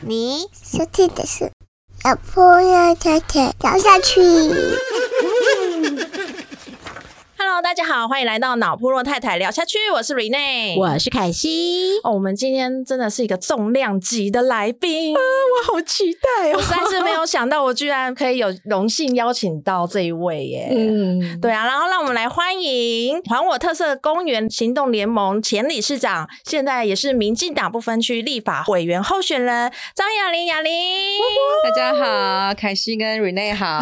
你收听的是老婆要太太聊下去。大家好，欢迎来到脑部落太太聊下去，我是 Rene，我是凯西，哦，我们今天真的是一个重量级的来宾，啊我好期待我实在是没有想到，我居然可以有荣幸邀请到这一位耶。嗯，对啊，然后让我们来欢迎还我特色公园行动联盟前理事长，现在也是民进党不分区立法委员候选人张雅玲。雅玲，大家好，凯西跟 Rene 好。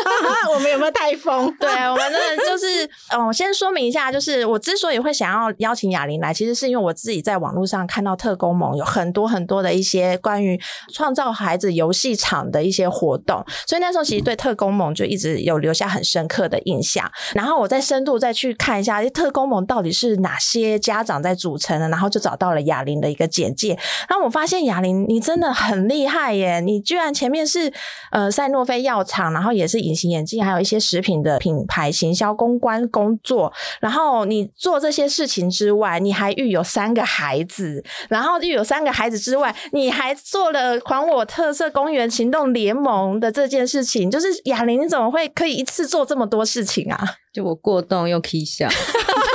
我们有没有台风？对我们真的就是，我先说明一下，就是我之所以会想要邀请雅玲来，其实是因为我自己在网络上看到特工盟有很多很多的一些关于创造孩子游戏场的一些活动，所以那时候其实对特工盟就一直有留下很深刻的印象。然后我再深度再去看一下，特工盟到底是哪些家长在组成的，然后就找到了雅玲的一个简介。然后我发现雅玲你真的很厉害耶，你居然前面是呃赛诺菲药厂，然后也是隐形眼镜，还有一些食品的品牌行销公关公工作。然后你做这些事情之外，你还育有三个孩子，然后育有三个孩子之外，你还做了还我特色公园行动联盟的这件事情。就是哑铃，你怎么会可以一次做这么多事情啊？就我过动又 K 笑，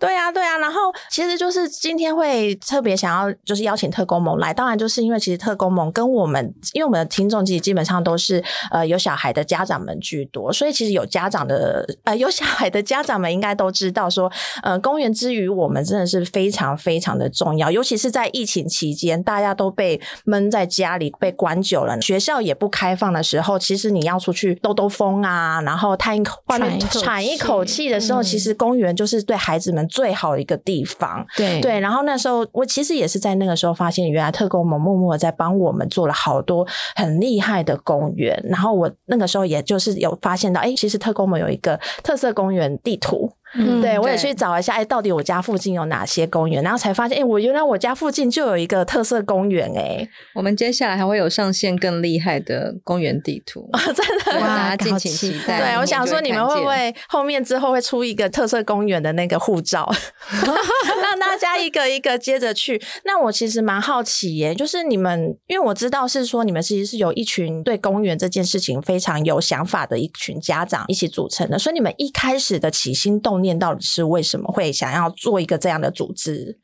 对啊，对啊，然后其实就是今天会特别想要就是邀请特工盟来，当然就是因为其实特工盟跟我们，因为我们的听众其实基本上都是呃有小孩的家长们居多，所以其实有家长的呃有小孩的家长们应该都知道说，呃公园之于我们真的是非常非常的重要，尤其是在疫情期间，大家都被闷在家里被关久了，学校也不开放的时候，其实你要出去兜兜风啊，然后叹一口外面喘一口气气的时候，嗯。其实公园就是对孩子们最好的一个地方。对对，然后那时候我其实也是在那个时候发现，原来特工们默默的在帮我们做了好多很厉害的公园。然后我那个时候也就是有发现到，哎，其实特工们有一个特色公园地图。嗯对，我也去找一下，哎，到底我家附近有哪些公园？然后才发现，哎，我原来我家附近就有一个特色公园，哎，我们接下来还会有上线更厉害的公园地图，真的哇大家敬请期期待。对，我想说你们会不会后面之后会出一个特色公园的那个护照，让大家一个一个接着去？那我其实蛮好奇耶，就是你们，因为我知道是说你们其实是有一群对公园这件事情非常有想法的一群家长一起组成的，所以你们一开始的起心动念到底是为什么会想要做一个这样的组织？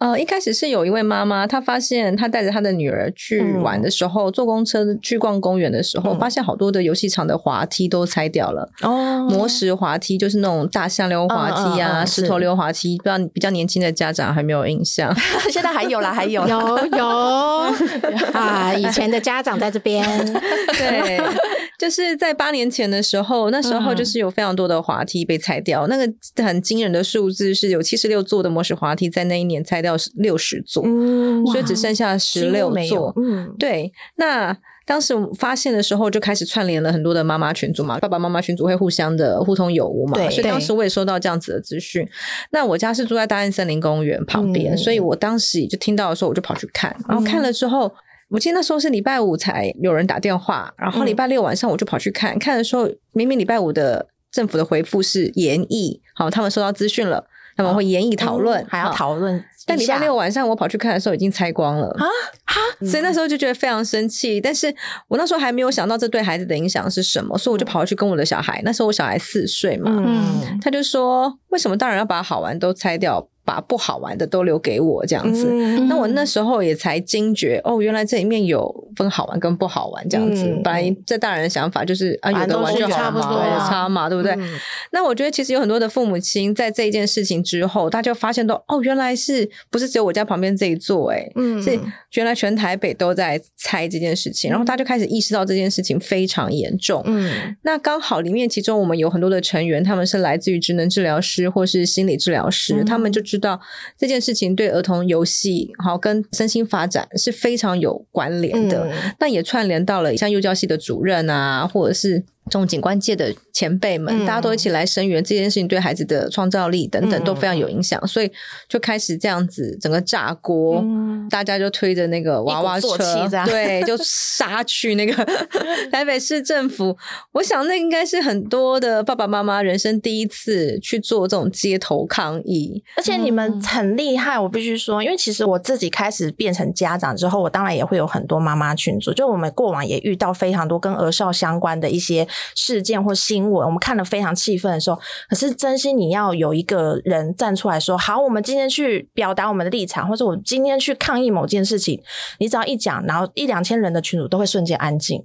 呃，一开始是有一位妈妈，她发现她带着她的女儿去玩的时候，坐公车去逛公园的时候，嗯。发现好多的游戏场的滑梯都拆掉了。哦。磨石滑梯就是那种大象溜滑梯啊，嗯嗯嗯石头溜滑梯，不知道比较年轻的家长还没有印象。现在还有啦，还有。有有。啊，以前的家长在这边，对，就是在八年前的时候，那时候就是有非常多的滑梯被拆掉，那个很惊人的数字是有七十六座的磨石滑梯，在那一年拆掉六十座，嗯所以只剩下十六座。嗯，对，那当时我发现的时候，就开始串联了很多的妈妈群组嘛，爸爸妈妈群组会互相的互通有无嘛，对所以当时我也收到这样子的资讯。那我家是住在大安森林公园旁边，嗯所以我当时就听到的时候，我就跑去看，然后看了之后。我记得那时候是礼拜五才有人打电话，然后礼拜六晚上我就跑去看，看的时候明明礼拜五的政府的回复是延议，好，他们收到资讯了，他们会研议讨论，嗯还要讨论。但礼拜六晚上我跑去看的时候已经拆光了。啊？啊！所以那时候就觉得非常生气，但是我那时候还没有想到这对孩子的影响是什么，所以我就跑去跟我的小孩，那时候我小孩四岁嘛，嗯。他就说为什么大人要把好玩都拆掉，把不好玩的都留给我这样子。嗯那我那时候也才惊觉，哦，原来这里面有分好玩跟不好玩这样子。嗯本来在大人的想法就是啊，有的玩就好嘛，差不多差嘛，对不对？嗯那我觉得其实有很多的父母亲在这一件事情之后，他就发现到哦，原来是不是只有我家旁边这一座、欸？哎、嗯是原来全台北都在猜这件事情，然后他就开始意识到这件事情非常严重。嗯那刚好里面其中我们有很多的成员，他们是来自于职能治疗师或是心理治疗师，嗯他们就知道这件事情对儿童游戏好跟身心发展是非常有关联的。嗯那也串联到了像幼教系的主任啊，或者是这种景观界的前辈们，嗯大家都一起来声援这件事情，对孩子的创造力等等嗯都非常有影响，所以就开始这样子整个炸锅，嗯大家就推着那个娃娃车 对，就杀去那个 台北市政府。我想那应该是很多的爸爸妈妈人生第一次去做这种街头抗议。而且你们很厉害，我必须说，因为其实我自己开始变成家长之后，我当然也会有很多妈妈群组，就我们过往也遇到非常多跟儿少相关的一些事件或新闻，我们看了非常气愤的时候，可是真心你要有一个人站出来说，好，我们今天去表达我们的立场，或者我们今天去抗议某件事情，你只要一讲，然后一两千人的群组都会瞬间安静，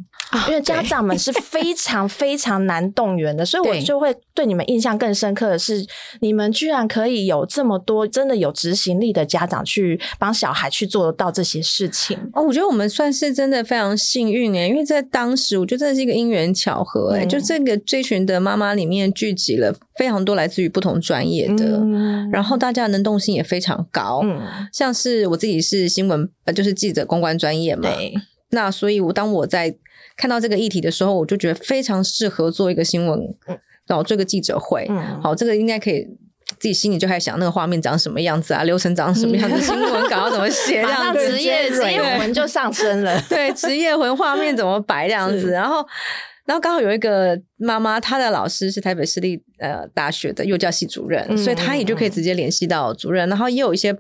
因为家长们是非常 非常难动员的，所以我就会对你们印象更深刻的是，你们居然可以有这么多真的有执行力的家长去帮小孩去做到这些事情。哦，我觉得我们算是真的非常幸运诶，因为在当时，我觉得真的是一个因缘巧合诶，嗯就这个这群的妈妈里面聚集了非常多来自于不同专业的，嗯然后大家的能动性也非常高。嗯，像是我自己是新闻，呃，就是记者公关专业嘛，对，那所以我当我在看到这个议题的时候，我就觉得非常适合做一个新闻，然后做一个记者会。嗯好，这个应该可以。自己心里就开始想那个画面长什么样子啊，流程长什么样子，新闻稿要怎么写，这样子职业职业魂就上升了。对，职业魂画面怎么摆这样子，然后。然后刚好有一个妈妈，她的老师是台北市立呃大学的幼教系主任，嗯所以她也就可以直接联系到主任。然后也有一些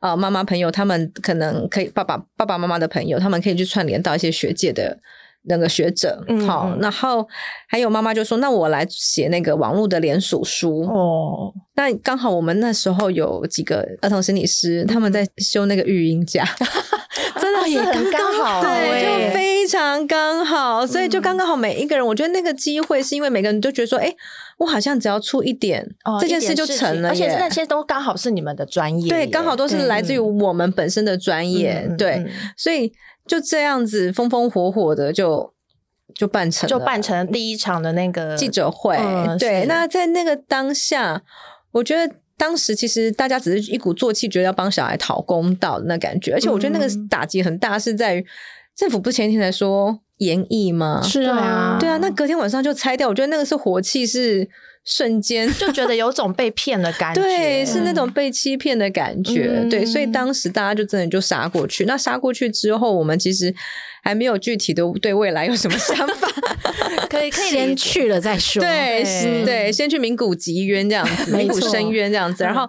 呃妈妈朋友，他们可能可以爸爸爸爸妈妈的朋友，他们可以去串联到一些学界的那个学者。嗯好，嗯然后还有妈妈就说：“那我来写那个网络的联署书。哦，那刚好我们那时候有几个儿童心理师，他们在修那个育婴假。真的是很刚好对，欸，就非常刚好，所以就刚刚好每一个人，我觉得那个机会是因为每个人都觉得说，哎，我好像只要出一点，哦这件事就成了而且那。些都刚好是你们的专业，对，刚好都是来自于我们本身的专业，对，嗯所以就这样子风风火火的就就办成了，就办成第一场的那个记者会。嗯对，那在那个当下，我觉得当时其实大家只是一鼓作气，觉得要帮小孩讨公道的那感觉，而且我觉得那个嗯打击很大，是在于政府不是前一天才说严议吗？是啊对啊，那隔天晚上就拆掉，我觉得那个是火气是瞬间。就觉得有种被骗的感 觉，对，是那种被欺骗的感觉。嗯对，所以当时大家就真的就杀过去。那杀过去之后，我们其实还没有具体的对未来有什么想法。可以可以先去了再说。对，对先去名古集渊这样子，名古深渊这样子，然后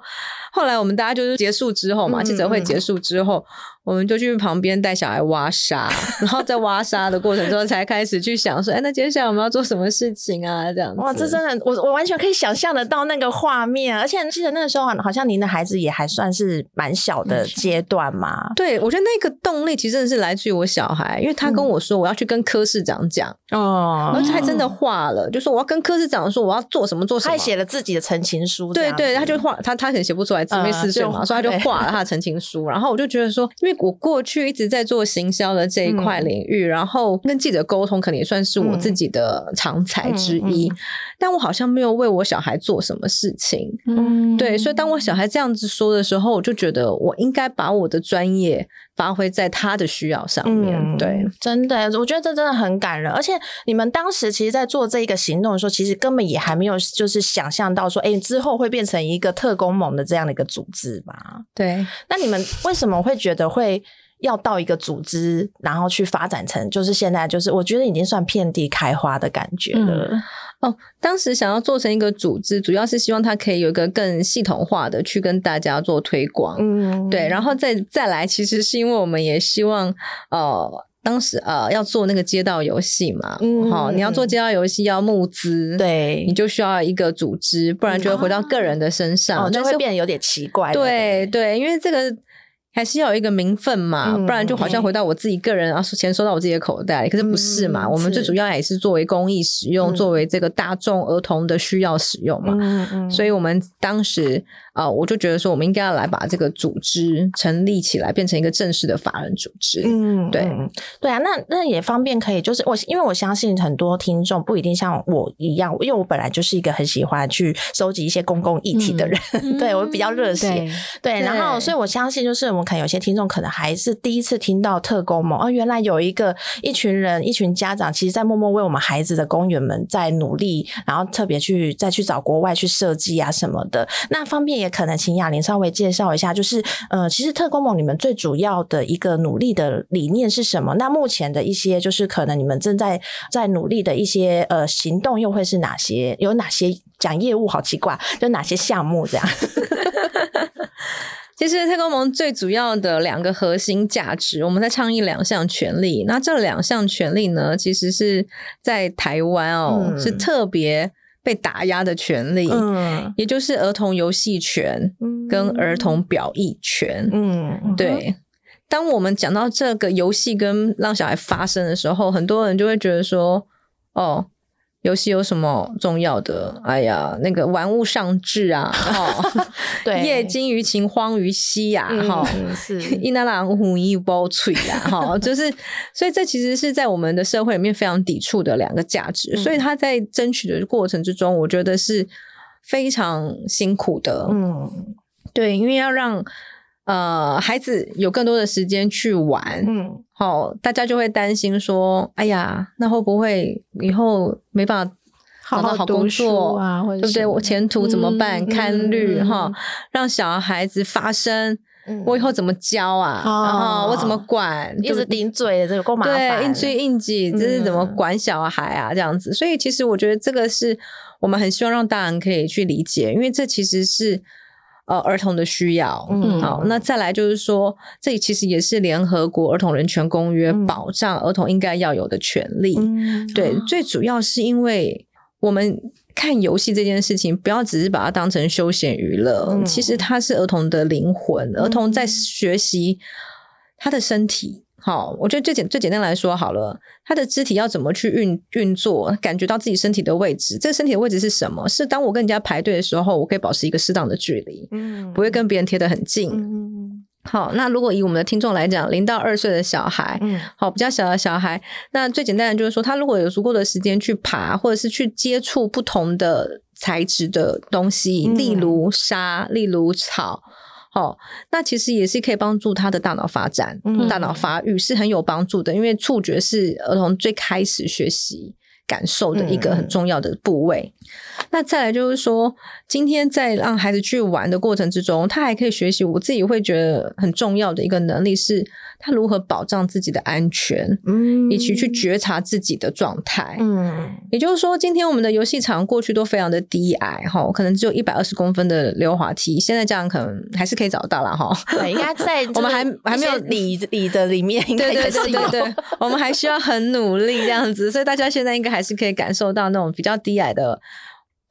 后来我们大家就是结束之后嘛，嗯记者会结束之后，我们就去旁边带小孩挖沙，然后在挖沙的过程中才开始去想说，哎，那接下来我们要做什么事情啊？这样子，哇，这真的，我我完全可以想象得到那个画面，而且记得那个时候好像您的孩子也还算是蛮小的阶段嘛。对我觉得那个动力其实真的是来自于我小孩，因为他跟我说我要去跟柯市长讲，哦而且还真的画了，就说我要跟柯市长说我要做什么做什么，他还写了自己的陈情书对对，他就画他他可能写不出来，姊妹嗯四岁嘛，就所以他就对画了他的陈情书。然后我就觉得说，因为我过去一直在做行销的这一块嗯领域，然后跟记者沟通，可能也算是我自己的长才之一，嗯嗯但我好像没有为我小孩做什么事情。嗯对，所以当我小孩这样子说的时候，我就觉得我应该把我的专业发挥在他的需要上面。嗯对，真的，我觉得这真的很感人。而且你们当时其实，在做这一个行动的时候，其实根本也还没有就是想象到说，哎，之后会变成一个特工盟的这样的一个组织吧？对，那你们为什么会觉得会要到一个组织，然后去发展成就是现在就是我觉得已经算遍地开花的感觉了。哦，当时想要做成一个组织，主要是希望它可以有一个更系统化的去跟大家做推广。嗯对，然后再再来，其实是因为我们也希望，呃，当时呃要做那个街道游戏嘛，嗯好、你要做街道游戏要募资，，对你就需要一个组织，不然就会回到个人的身上，哦，就但是会变得有点奇怪。对对，因为这个。还是要有一个名分嘛，嗯不然就好像回到我自己个人，然后钱收到我自己的口袋里。可是不是嘛？嗯我们最主要也是作为公益使用，嗯。作为这个大众儿童的需要使用嘛。嗯嗯。所以我们当时啊、呃我就觉得说，我们应该要来把这个组织成立起来，变成一个正式的法人组织。嗯，对。嗯对啊，那那也方便可以，就是我因为我相信很多听众不一定像我一样，因为我本来就是一个很喜欢去收集一些公共议题的人，对我比较热血，对，对，然后所以我相信就是我们可能有些听众可能还是第一次听到特工盟，哦，原来有一个一群人、一群家长，其实在默默为我们孩子的公园们在努力，然后特别去再去找国外去设计啊什么的。那方便也可能请雅玲稍微介绍一下，就是呃，其实特工盟你们最主要的一个努力的理念是什么？那目前的一些就是可能你们正在在努力的一些呃行动又会是哪些？有哪些讲业务？好奇怪，就哪些项目这样？其实太空盟最主要的两个核心价值，我们在倡议两项权利。那这两项权利呢，其实是在台湾哦，嗯是特别被打压的权利，嗯也就是儿童游戏权跟儿童表意权。嗯，对，当我们讲到这个游戏跟让小孩发生的时候，很多人就会觉得说，哦。游戏有什么重要的？哎呀，那个玩物丧志啊，哦，对。业精于勤，荒于嬉呀，哈、嗯是。一男郎虎一包脆呀，哈，就是，所以这其实是在我们的社会里面非常抵触的两个价值，所以他在争取的过程之中，我觉得是非常辛苦的，嗯。对，因为要让呃孩子有更多的时间去玩，嗯好、大家就会担心说，哎呀，那会不会以后没办法找到好工作啊，或者对不对？我前途怎么办？嗯看虑嗯哈，让小孩子发声。嗯我以后怎么教啊？哦然后我怎么管？一直顶嘴，这个够麻烦。对，应追应急，这是怎么嗯管小孩啊？这样子，所以其实我觉得这个是我们很希望让大人可以去理解，因为这其实是呃儿童的需要。嗯好，那再来就是说，这其实也是联合国儿童人权公约嗯保障儿童应该要有的权利。嗯对，最主要是因为我们看游戏这件事情，不要只是把它当成休闲娱乐，嗯其实它是儿童的灵魂，儿童在学习他的身体。好，我觉得最简最简单来说好了，他的肢体要怎么去运运作，感觉到自己身体的位置。这个身体的位置是什么？是当我跟人家排队的时候，我可以保持一个适当的距离，嗯不会跟别人贴得很近。嗯好，那如果以我们的听众来讲，零到二岁的小孩，嗯好，比较小的小孩，那最简单的就是说，他如果有足够的时间去爬，或者是去接触不同的材质的东西，嗯例如沙，例如草。哦，那其实也是可以帮助他的大脑发展、嗯大脑发育是很有帮助的，因为触觉是儿童最开始学习感受的一个很重要的部位。那再来就是说，今天在让孩子去玩的过程之中，他还可以学习我自己会觉得很重要的一个能力，是他如何保障自己的安全，嗯以及去觉察自己的状态。嗯也就是说，今天我们的游戏场过去都非常的低矮哈，可能只有一百二十公分的溜滑梯，现在这样可能还是可以找到了哈。对，应该在 我们还还没有理理的里面，应该对对对对，我们还需要很努力这样子，所以大家现在应该还是可以感受到那种比较低矮的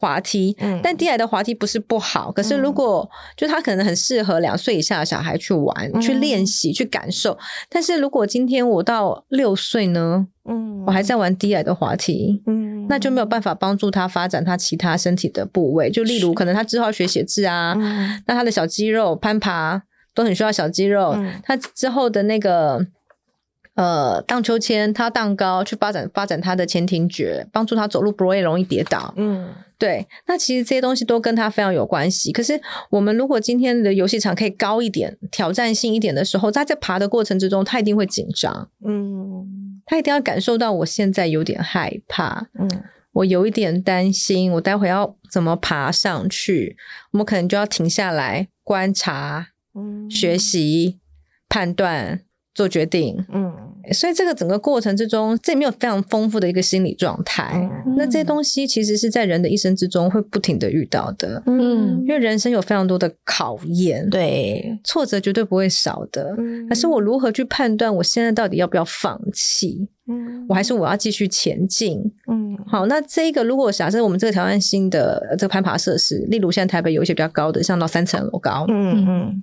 滑梯。嗯但低矮的滑梯不是不好，可是如果、就他可能很适合两岁以下的小孩去玩、嗯去练习、去感受。但是如果今天我到六岁呢，嗯我还在玩低矮的滑梯。嗯那就没有办法帮助他发展他其他身体的部位，就例如可能他之后要学写字啊，嗯那他的小肌肉攀爬都很需要小肌肉，嗯他之后的那个呃荡秋千，他荡高去发展发展他的前庭觉，帮助他走路不会容易跌倒。嗯对，那其实这些东西都跟他非常有关系。可是我们如果今天的游戏场可以高一点、挑战性一点的时候，他在爬的过程之中，他一定会紧张，嗯他一定要感受到我现在有点害怕，嗯我有一点担心，我待会要怎么爬上去？我们可能就要停下来观察、嗯学习、判断、做决定。嗯所以这个整个过程之中，这里面有非常丰富的一个心理状态。嗯那这些东西其实是在人的一生之中会不停的遇到的，嗯因为人生有非常多的考验，对，挫折绝对不会少的。嗯可是我如何去判断我现在到底要不要放弃？嗯我还是我要继续前进？嗯好，那这个如果假设我们这个挑战新的呃这个攀爬设施，例如现在台北有一些比较高的，像到三层楼高，嗯嗯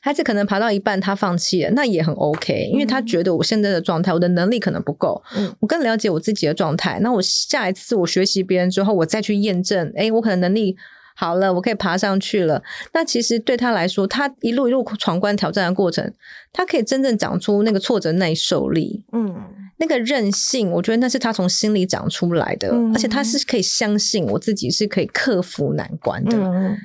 孩子可能爬到一半他放弃了，那也很 OK，因为他觉得我现在的状态，我的能力可能不够，嗯我更了解我自己的状态。那我下一次我学习别人之后，我再去验证，哎，我可能能力好了，我可以爬上去了。那其实对他来说，他一路一路闯关挑战的过程，他可以真正长出那个挫折耐受力。嗯那个韧性，我觉得那是他从心里长出来的，嗯而且他是可以相信我自己是可以克服难关的。嗯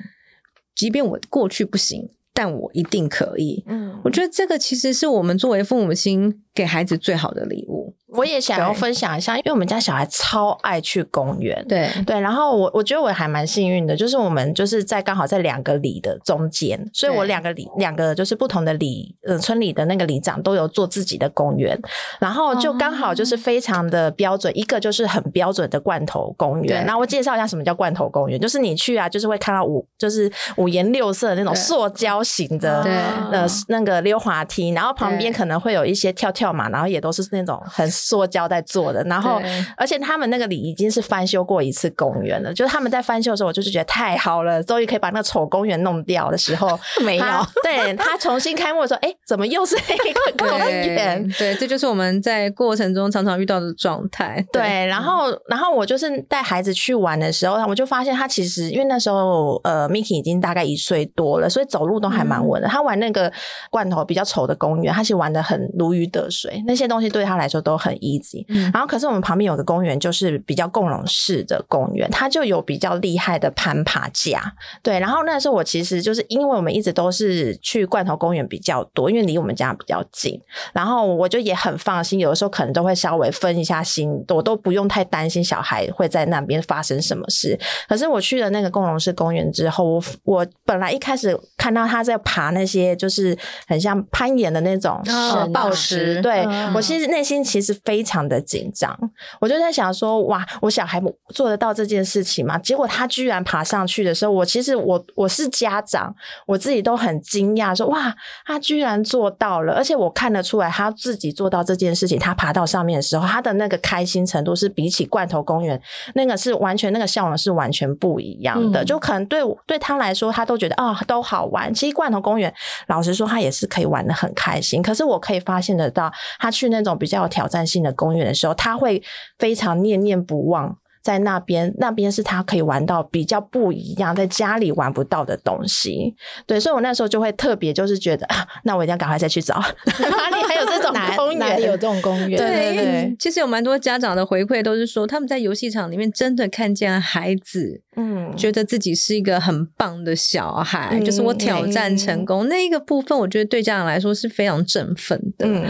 即便我过去不行，但我一定可以。嗯我觉得这个其实是我们作为父母亲给孩子最好的礼物。我也想要分享一下，因为我们家小孩超爱去公园。对。对，然后我我觉得我还蛮幸运的，就是我们就是在刚好在两个里的中间，所以我两个里两个就是不同的里，呃，村里的那个里长都有做自己的公园，然后就刚好就是非常的标准，一个就是很标准的罐头公园。那我介绍一下什么叫罐头公园，就是你去啊，就是会看到五就是五颜六色的那种塑胶型的对。呃那个溜滑梯，然后旁边可能会有一些跳跳马，然后也都是那种很塑胶在做的，然后而且他们那个里已经是翻修过一次公园了，就是他们在翻修的时候，我就是觉得太好了，终于可以把那个丑公园弄掉的时候，没有对他重新开幕的时候，哎，怎么又是一个公园？对，这就是我们在过程中常常遇到的状态。对，然后，然后我就是带孩子去玩的时候，我就发现他其实因为那时候呃，Miki 已经大概一岁多了，所以走路都还蛮稳的。他玩那个罐头比较丑的公园，他其实玩的很如鱼得水，那些东西对他来说都很 easy。嗯然后，可是我们旁边有个公园，就是比较共融式的公园，它就有比较厉害的攀爬架。对，然后那时候我其实就是因为我们一直都是去罐头公园比较多，因为离我们家比较近，然后我就也很放心，有的时候可能都会稍微分一下心，我都不用太担心小孩会在那边发生什么事。可是我去了那个共融式公园之后，我我本来一开始看到他在爬那些就是很像攀岩的那种哦呃抱石，石对、嗯我其实内心其实非常的紧张，我就在想说，哇，我小孩做得到这件事情吗？结果他居然爬上去的时候，我其实我我是家长，我自己都很惊讶，说哇，他居然做到了，而且我看得出来他自己做到这件事情，他爬到上面的时候，他的那个开心程度是比起罐头公园那个是完全那个笑容是完全不一样的，嗯就可能对对他来说，他都觉得啊、都好玩。其实罐头公园老实说，他也是可以玩的很开心，可是我可以发现得到，他去那种比较有挑战性的公园的时候，他会非常念念不忘。在那边，那边是他可以玩到比较不一样，在家里玩不到的东西。对，所以我那时候就会特别就是觉得，啊、那我一定要赶快再去找哪里还有这种公园，哪里有这种公园？对因为其实有蛮多家长的回馈都是说，他们在游戏场里面真的看见孩子，嗯，觉得自己是一个很棒的小孩，就是我挑战成功、那一个部分，我觉得对家长来说是非常振奋的。嗯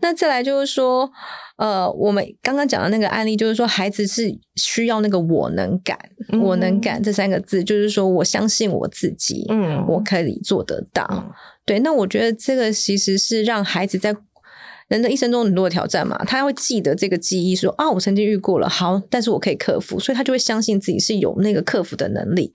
那再来就是说，呃，我们刚刚讲的那个案例，就是说孩子是需要那个我能感，嗯我能感这三个字，就是说我相信我自己，嗯我可以做得到。嗯对，那我觉得这个其实是让孩子在人的一生中很多的挑战嘛，他会记得这个记忆说，啊，我曾经遇过了，好，但是我可以克服，所以他就会相信自己是有那个克服的能力。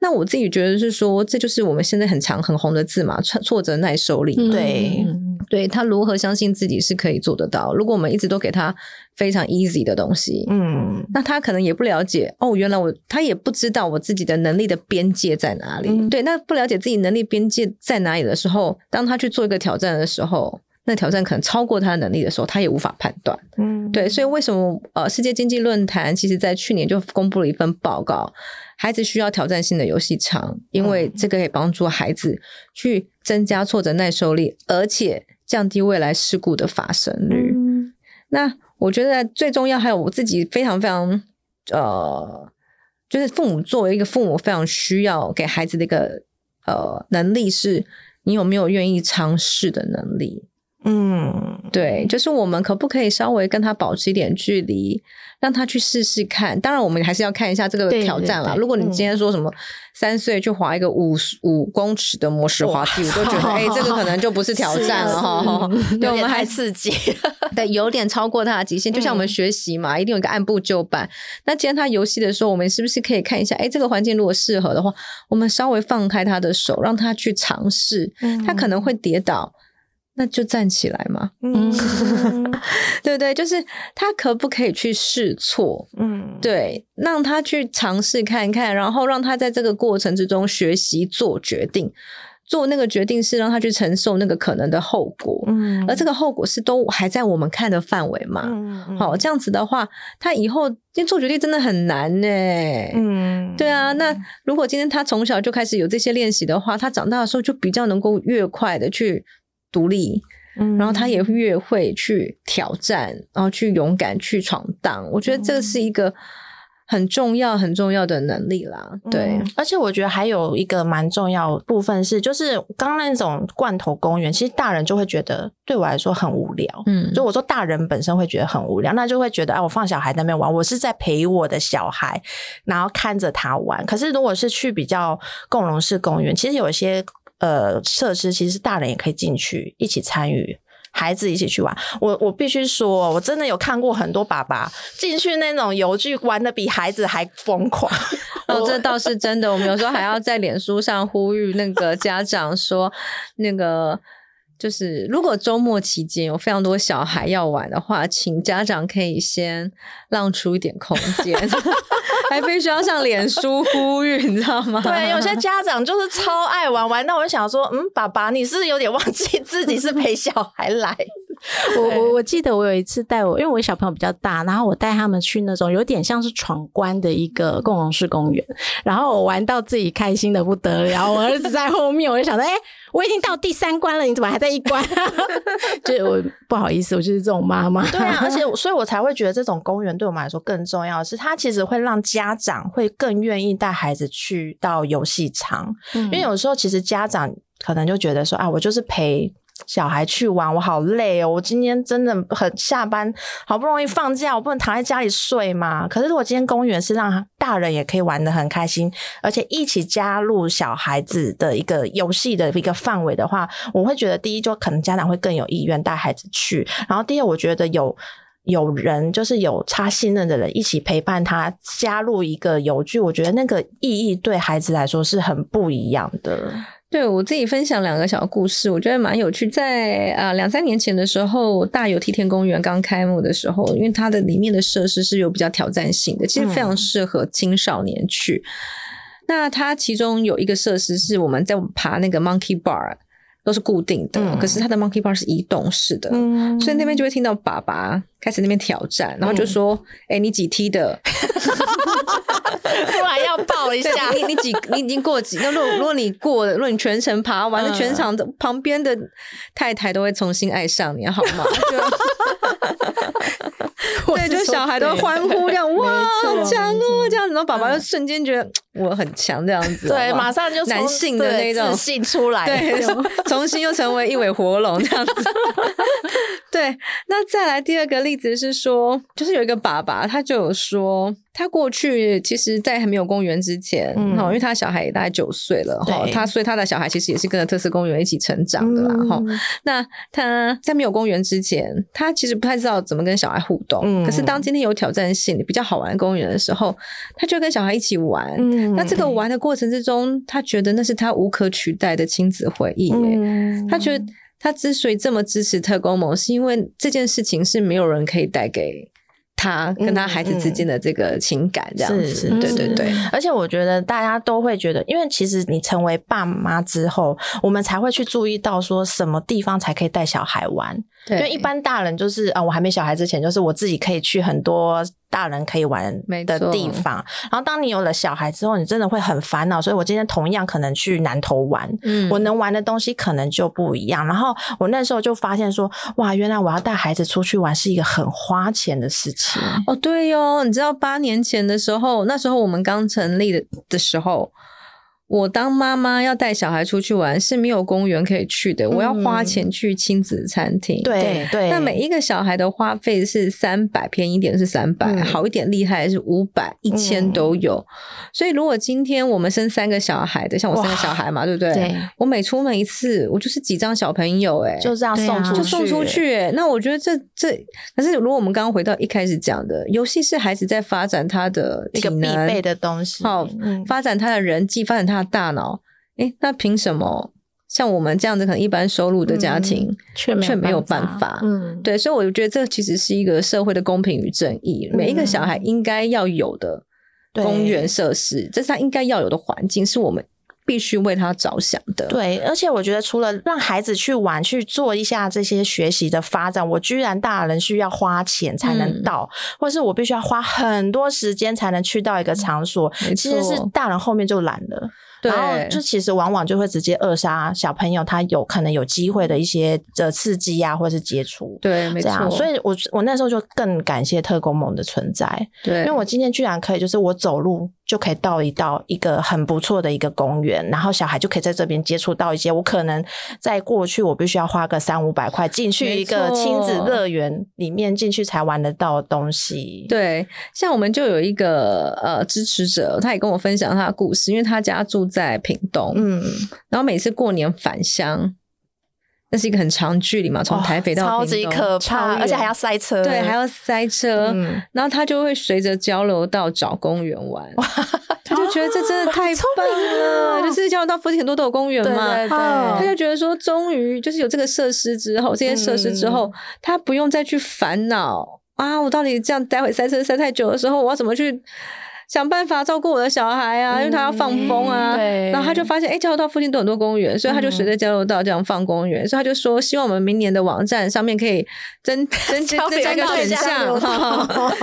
那我自己觉得是说，这就是我们现在很长很红的字嘛，挫挫折耐受力。对嗯对他如何相信自己是可以做得到？如果我们一直都给他非常 easy 的东西，嗯那他可能也不了解哦，原来我他也不知道我自己的能力的边界在哪里。嗯对，那不了解自己能力边界在哪里的时候，当他去做一个挑战的时候，那挑战可能超过他的能力的时候，他也无法判断。嗯，对，所以为什么呃，世界经济论坛其实在去年就公布了一份报告，孩子需要挑战性的游戏场，因为这个可以帮助孩子去增加挫折耐受力，而且降低未来事故的发生率。嗯那我觉得最重要，还有我自己非常非常呃，就是父母作为一个父母，非常需要给孩子的一个呃能力是，你有没有愿意尝试的能力？嗯对，就是我们可不可以稍微跟他保持一点距离，让他去试试看？当然，我们还是要看一下这个挑战啦。对对如果你今天说什么三岁去滑一个五五公尺的魔石滑梯，我都觉得哎、这个可能就不是挑战了哈。对，我们还太刺激，对，有点超过他的极限。就像我们学习嘛，一定有一个按部就班。那既然他游戏的时候，我们是不是可以看一下？哎，这个环境如果适合的话，我们稍微放开他的手，让他去尝试。他可能会跌倒，那就站起来嘛，嗯 对不对？就是他可不可以去试错？嗯，对，让他去尝试看看，然后让他在这个过程之中学习做决定。做那个决定是让他去承受那个可能的后果，嗯而这个后果是都还在我们看的范围嘛。嗯好，这样子的话，他以后因为做决定真的很难呢。嗯对啊，那如果今天他从小就开始有这些练习的话，他长大的时候就比较能够越快的去独立，嗯然后他也越会去挑战，然后去勇敢去闯荡。我觉得这是一个很重要、很重要的能力啦。对，嗯而且我觉得还有一个蛮重要的部分是，就是刚刚那种罐头公园，其实大人就会觉得对我来说很无聊。嗯，就我说，大人本身会觉得很无聊，那就会觉得，哎，我放小孩在那边玩，我是在陪我的小孩，然后看着他玩。可是如果是去比较共融式公园，其实有一些呃设施，其实大人也可以进去一起参与。孩子一起去玩，我我必须说，我真的有看过很多爸爸进去那种游具，玩的比孩子还疯狂。哦，这倒是真的。我们有时候还要在脸书上呼吁那个家长说，那个就是如果周末期间有非常多小孩要玩的话，请家长可以先让出一点空间，还必须要上脸书呼吁，你知道吗？对，有些家长就是超爱玩，玩那我就想说，嗯，爸爸，你是有点忘记自己是陪小孩来？我我我记得我有一次带我，因为我小朋友比较大，然后我带他们去那种有点像是闯关的一个共融式公园，然后我玩到自己开心的不得了，我儿子在后面，我就想说，哎、我已经到第三关了，你怎么还在一关？就我不好意思，我就是这种妈妈。对啊，而且 所以，我才会觉得这种公园对我们来说更重要的是，它其实会让家长会更愿意带孩子去到游戏场，嗯因为有时候其实家长可能就觉得说啊，我就是陪。小孩去玩，我好累哦！我今天真的很下班，好不容易放假，我不能躺在家里睡吗？可是如果今天公园是让大人也可以玩的很开心，而且一起加入小孩子的一个游戏的一个范围的话，我会觉得第一，就可能家长会更有意愿带孩子去，然后第二，我觉得有。有人就是有他信任的人一起陪伴他加入一个游具，我觉得那个意义对孩子来说是很不一样的。对我自己分享两个小故事，我觉得蛮有趣。在啊两三年前的时候，大有梯田公园刚开幕的时候，因为它的里面的设施是有比较挑战性的，其实非常适合青少年去。那它其中有一个设施是我们在爬那个 Monkey Bar，都是固定的，嗯可是它的 Monkey Bar 是移动式的，嗯所以那边就会听到爸爸开始那边挑战，然后就说：“哎、你几梯的？” 突然要抱一下，你你几你已经过几？那如果如果你过了，如果你全程爬完，那嗯。全场的旁边的太太都会重新爱上你，好吗？就 对，就小孩都欢呼这样，哇，好强哦，这样子，然后爸爸就瞬间觉得我很强这样子，对，马上就男性的那种。自信出来，对，重新又成为一尾活龙这样子。对，那再来第二个例子是说，就是有一个爸爸，他就有说，他过去其实，在还没有公园之前，嗯哦，因为他小孩也大概九岁了，哈，他所以他的小孩其实也是跟着特色公园一起成长的啦，哈、嗯那他在没有公园之前，他其实不太知道怎么跟小孩互动。嗯可是当今天有挑战性、比较好玩的公园的时候，他就跟小孩一起玩。嗯那这个玩的过程之中，他觉得那是他无可取代的亲子回忆耶。嗯他觉得他之所以这么支持特工盟，是因为这件事情是没有人可以带给他跟他孩子之间的这个情感，这样子。是是对对对。而且我觉得大家都会觉得，因为其实你成为爸妈之后，我们才会去注意到说什么地方才可以带小孩玩。对因为一般大人就是啊、我还没小孩之前，就是我自己可以去很多大人可以玩的地方。然后当你有了小孩之后，你真的会很烦恼。所以我今天同样可能去南投玩，嗯我能玩的东西可能就不一样。然后我那时候就发现说，哇，原来我要带孩子出去玩是一个很花钱的事情。哦，对哟，你知道八年前的时候，那时候我们刚成立的的时候，我当妈妈要带小孩出去玩是没有公园可以去的，我要花钱去亲子餐厅。对对，那每一个小孩的花费是三百，便宜一点是三百、嗯好一点厉害是五百、一千都有。所以如果今天我们生三个小孩的，像我三个小孩嘛，对不对？对我每出门一次，我就是几张小朋友、欸，就这样送出去，就送出去、欸。那我觉得这这，可是如果我们刚刚回到一开始讲的，游戏是孩子在发展他的一个必备的东西。好嗯发展他的人际，发展他的大脑。诶，那凭什么？像我们这样子可能一般收入的家庭，却却没有办办法。嗯，对，所以我觉得这其实是一个社会的公平与正义，每一个小孩应该要有的公园设施，这是他应该要有的环境，是我们必须为他着想的。对，而且我觉得除了让孩子去玩、去做一下这些学习的发展，我居然大人需要花钱才能嗯。到，或是我必须要花很多时间才能去到一个场所，其实是大人后面就懒了。然后对就其实往往就会直接扼杀小朋友他有可能有机会的一些的刺激啊，或是接触。对，没这样，错。所以我我那时候就更感谢特工盟的存在，对，因为我今天居然可以，就是我走路就可以到一到一个很不错的一个公园，然后小孩就可以在这边接触到一些我可能在过去我必须要花个三五百块进去一个亲子乐园里面进去才玩得到的东西。对，像我们就有一个呃支持者，他也跟我分享他的故事，因为他家住在屏东，嗯，然后每次过年返乡，那是一个很长距离嘛，从台北到哦超级可怕，而且远还要塞车，对，还要塞车，嗯。然后他就会随着交流道找公园玩，他就觉得这真的太棒了，就是交流道附近很多都有公园嘛，对对，哦他就觉得说，终于就是有这个设施之后，这些设施之后，嗯他不用再去烦恼啊，我到底这样待会塞车塞太久的时候，我要怎么去想办法照顾我的小孩啊？因为他要放风啊。嗯对然后他就发现，哎，交流道附近都很多公园，所以他就随着交流道这样放公园。所以他就说，希望我们明年的网站上面可以增 增增加一个选项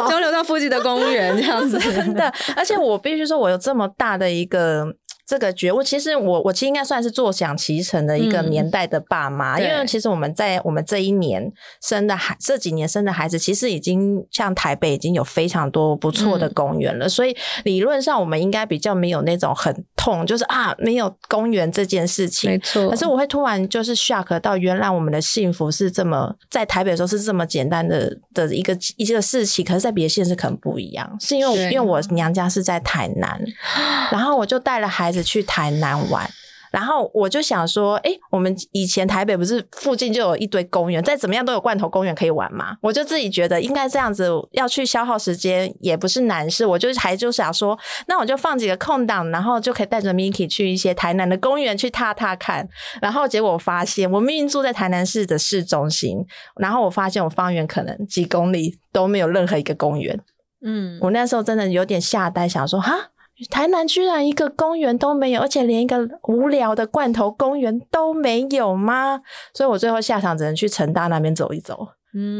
交流道附近的公园这样子。真的，而且我必须说，我有这么大的一个。这个觉悟，其实我我其实应该算是坐享其成的一个嗯。年代的爸妈，因为其实我们在我们这一年生的孩，这几年生的孩子，其实已经像台北已经有非常多不错的嗯。公园了，所以理论上我们应该比较没有那种很痛，就是啊没有公园这件事情没。错，可是我会突然就是 shock 到，原来我们的幸福是这么在台北的时候是这么简单的的一个一个事情，可是在别的县市可能不一样，是因为我因为我娘家是在台南，然后我就带了孩子去台南玩。然后我就想说，哎，我们以前台北不是附近就有一堆公园，再怎么样都有罐头公园可以玩嘛？我就自己觉得应该这样子，要去消耗时间也不是难事。我就还就想说，那我就放几个空档，然后就可以带着 Miki 去一些台南的公园去踏踏看。然后结果我发现，我明明住在台南市的市中心，然后我发现我方圆可能几公里都没有任何一个公园。嗯，我那时候真的有点吓呆，想说哈。台南居然一个公园都没有，而且连一个无聊的罐头公园都没有吗？所以我最后下场只能去成大那边走一走，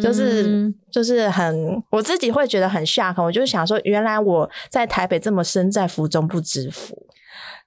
就是嗯就是很我自己会觉得很 shock。我就想说，原来我在台北这么身在福中不知福。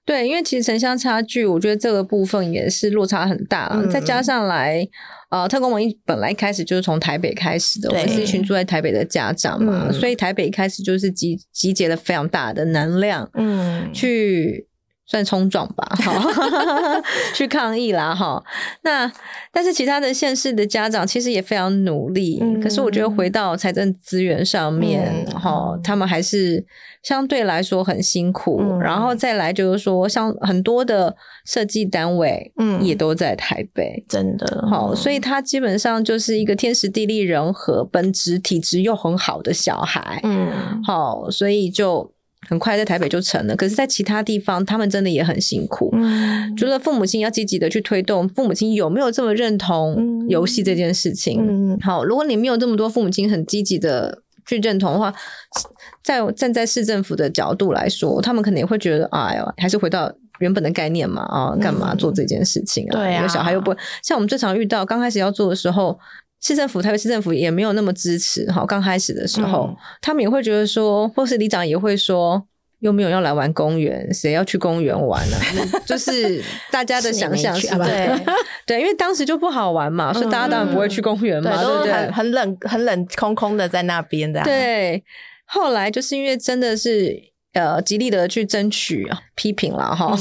对，因为其实城乡差距，我觉得这个部分也是落差很大，嗯再加上来，呃，特工盟一本来一开始就是从台北开始的，我们是一群住在台北的家长嘛，嗯。所以台北一开始就是集集结了非常大的能量，嗯，去算冲撞吧，哈，去抗议啦，哈。那但是其他的县市的家长其实也非常努力，嗯可是我觉得回到财政资源上面，嗯哈、他们还是相对来说很辛苦。嗯然后再来就是说，像很多的设计单位，嗯也都在台北。真的好，所以他基本上就是一个天时地利人和，本质体质又很好的小孩。嗯好，所以就很快在台北就成了。可是，在其他地方，他们真的也很辛苦。嗯除了父母亲要积极的去推动，父母亲有没有这么认同嗯游戏这件事情？嗯好，如果你没有这么多父母亲很积极的去认同的话，在站在市政府的角度来说，他们可能也会觉得，哎呦，还是回到。原本的概念嘛，啊，干嘛做这件事情啊？对啊小孩又不像我们最常遇到，刚开始要做的时候，市政府、台北市政府也没有那么支持。哈，刚开始的时候，嗯他们也会觉得说，或是里长也会说，又没有要来玩公园，谁要去公园玩呢、那 就是大家的想象是是你没去对 对，因为当时就不好玩嘛，所以大家当然不会去公园嘛，对不对很？很冷、很冷空空的在那边的。，对，后来就是因为真的是呃极力的去争取批评了哈，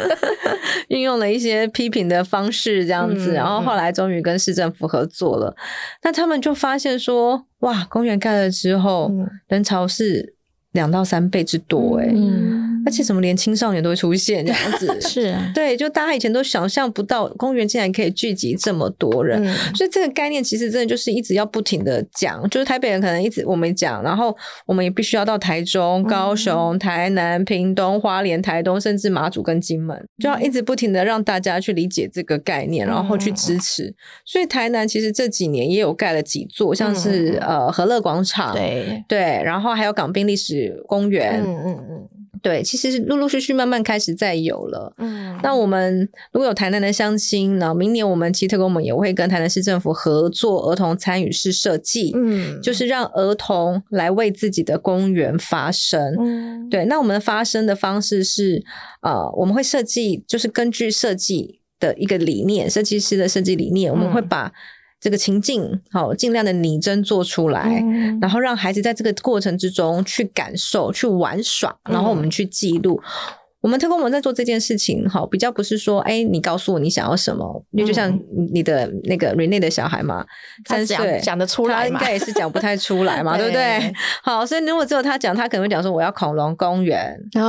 运用了一些批评的方式这样子，嗯然后后来终于跟市政府合作了，那他们就发现说，哇，公园盖了之后，嗯。人潮是两到三倍之多哎、嗯而且怎么连青少年都会出现这样子？是啊，对，就大家以前都想象不到，公园竟然可以聚集这么多人。嗯所以这个概念其实真的就是一直要不停的讲，就是台北人可能一直我们讲，然后我们也必须要到台中、高雄、台南、屏东、花莲、台东，甚至马祖跟金门，就要一直不停的让大家去理解这个概念，然后去支持。所以台南其实这几年也有盖了几座，像是、呃和乐广场，对，对，然后还有港滨历史公园，嗯嗯嗯，对，其实陆陆续续慢慢开始在有了。嗯那我们如果有台南的乡亲，那明年我们其实特工们也会跟台南市政府合作儿童参与式设计，嗯就是让儿童来为自己的公园发声。嗯对，那我们的发声的方式是，呃，我们会设计，就是根据设计的一个理念，设计师的设计理念，我们会嗯把这个情境好尽量的拟真做出来。嗯然后让孩子在这个过程之中去感受、去玩耍，然后我们去记录。我们特工们在做这件事情，哈，比较不是说，哎，你告诉我你想要什么，因为就像你的那个 Rene 的小孩嘛，三岁讲得出来嘛他应该也是讲不太出来嘛，对不对对？好，所以如果只有他讲，他可能会讲说我要恐龙公园，对不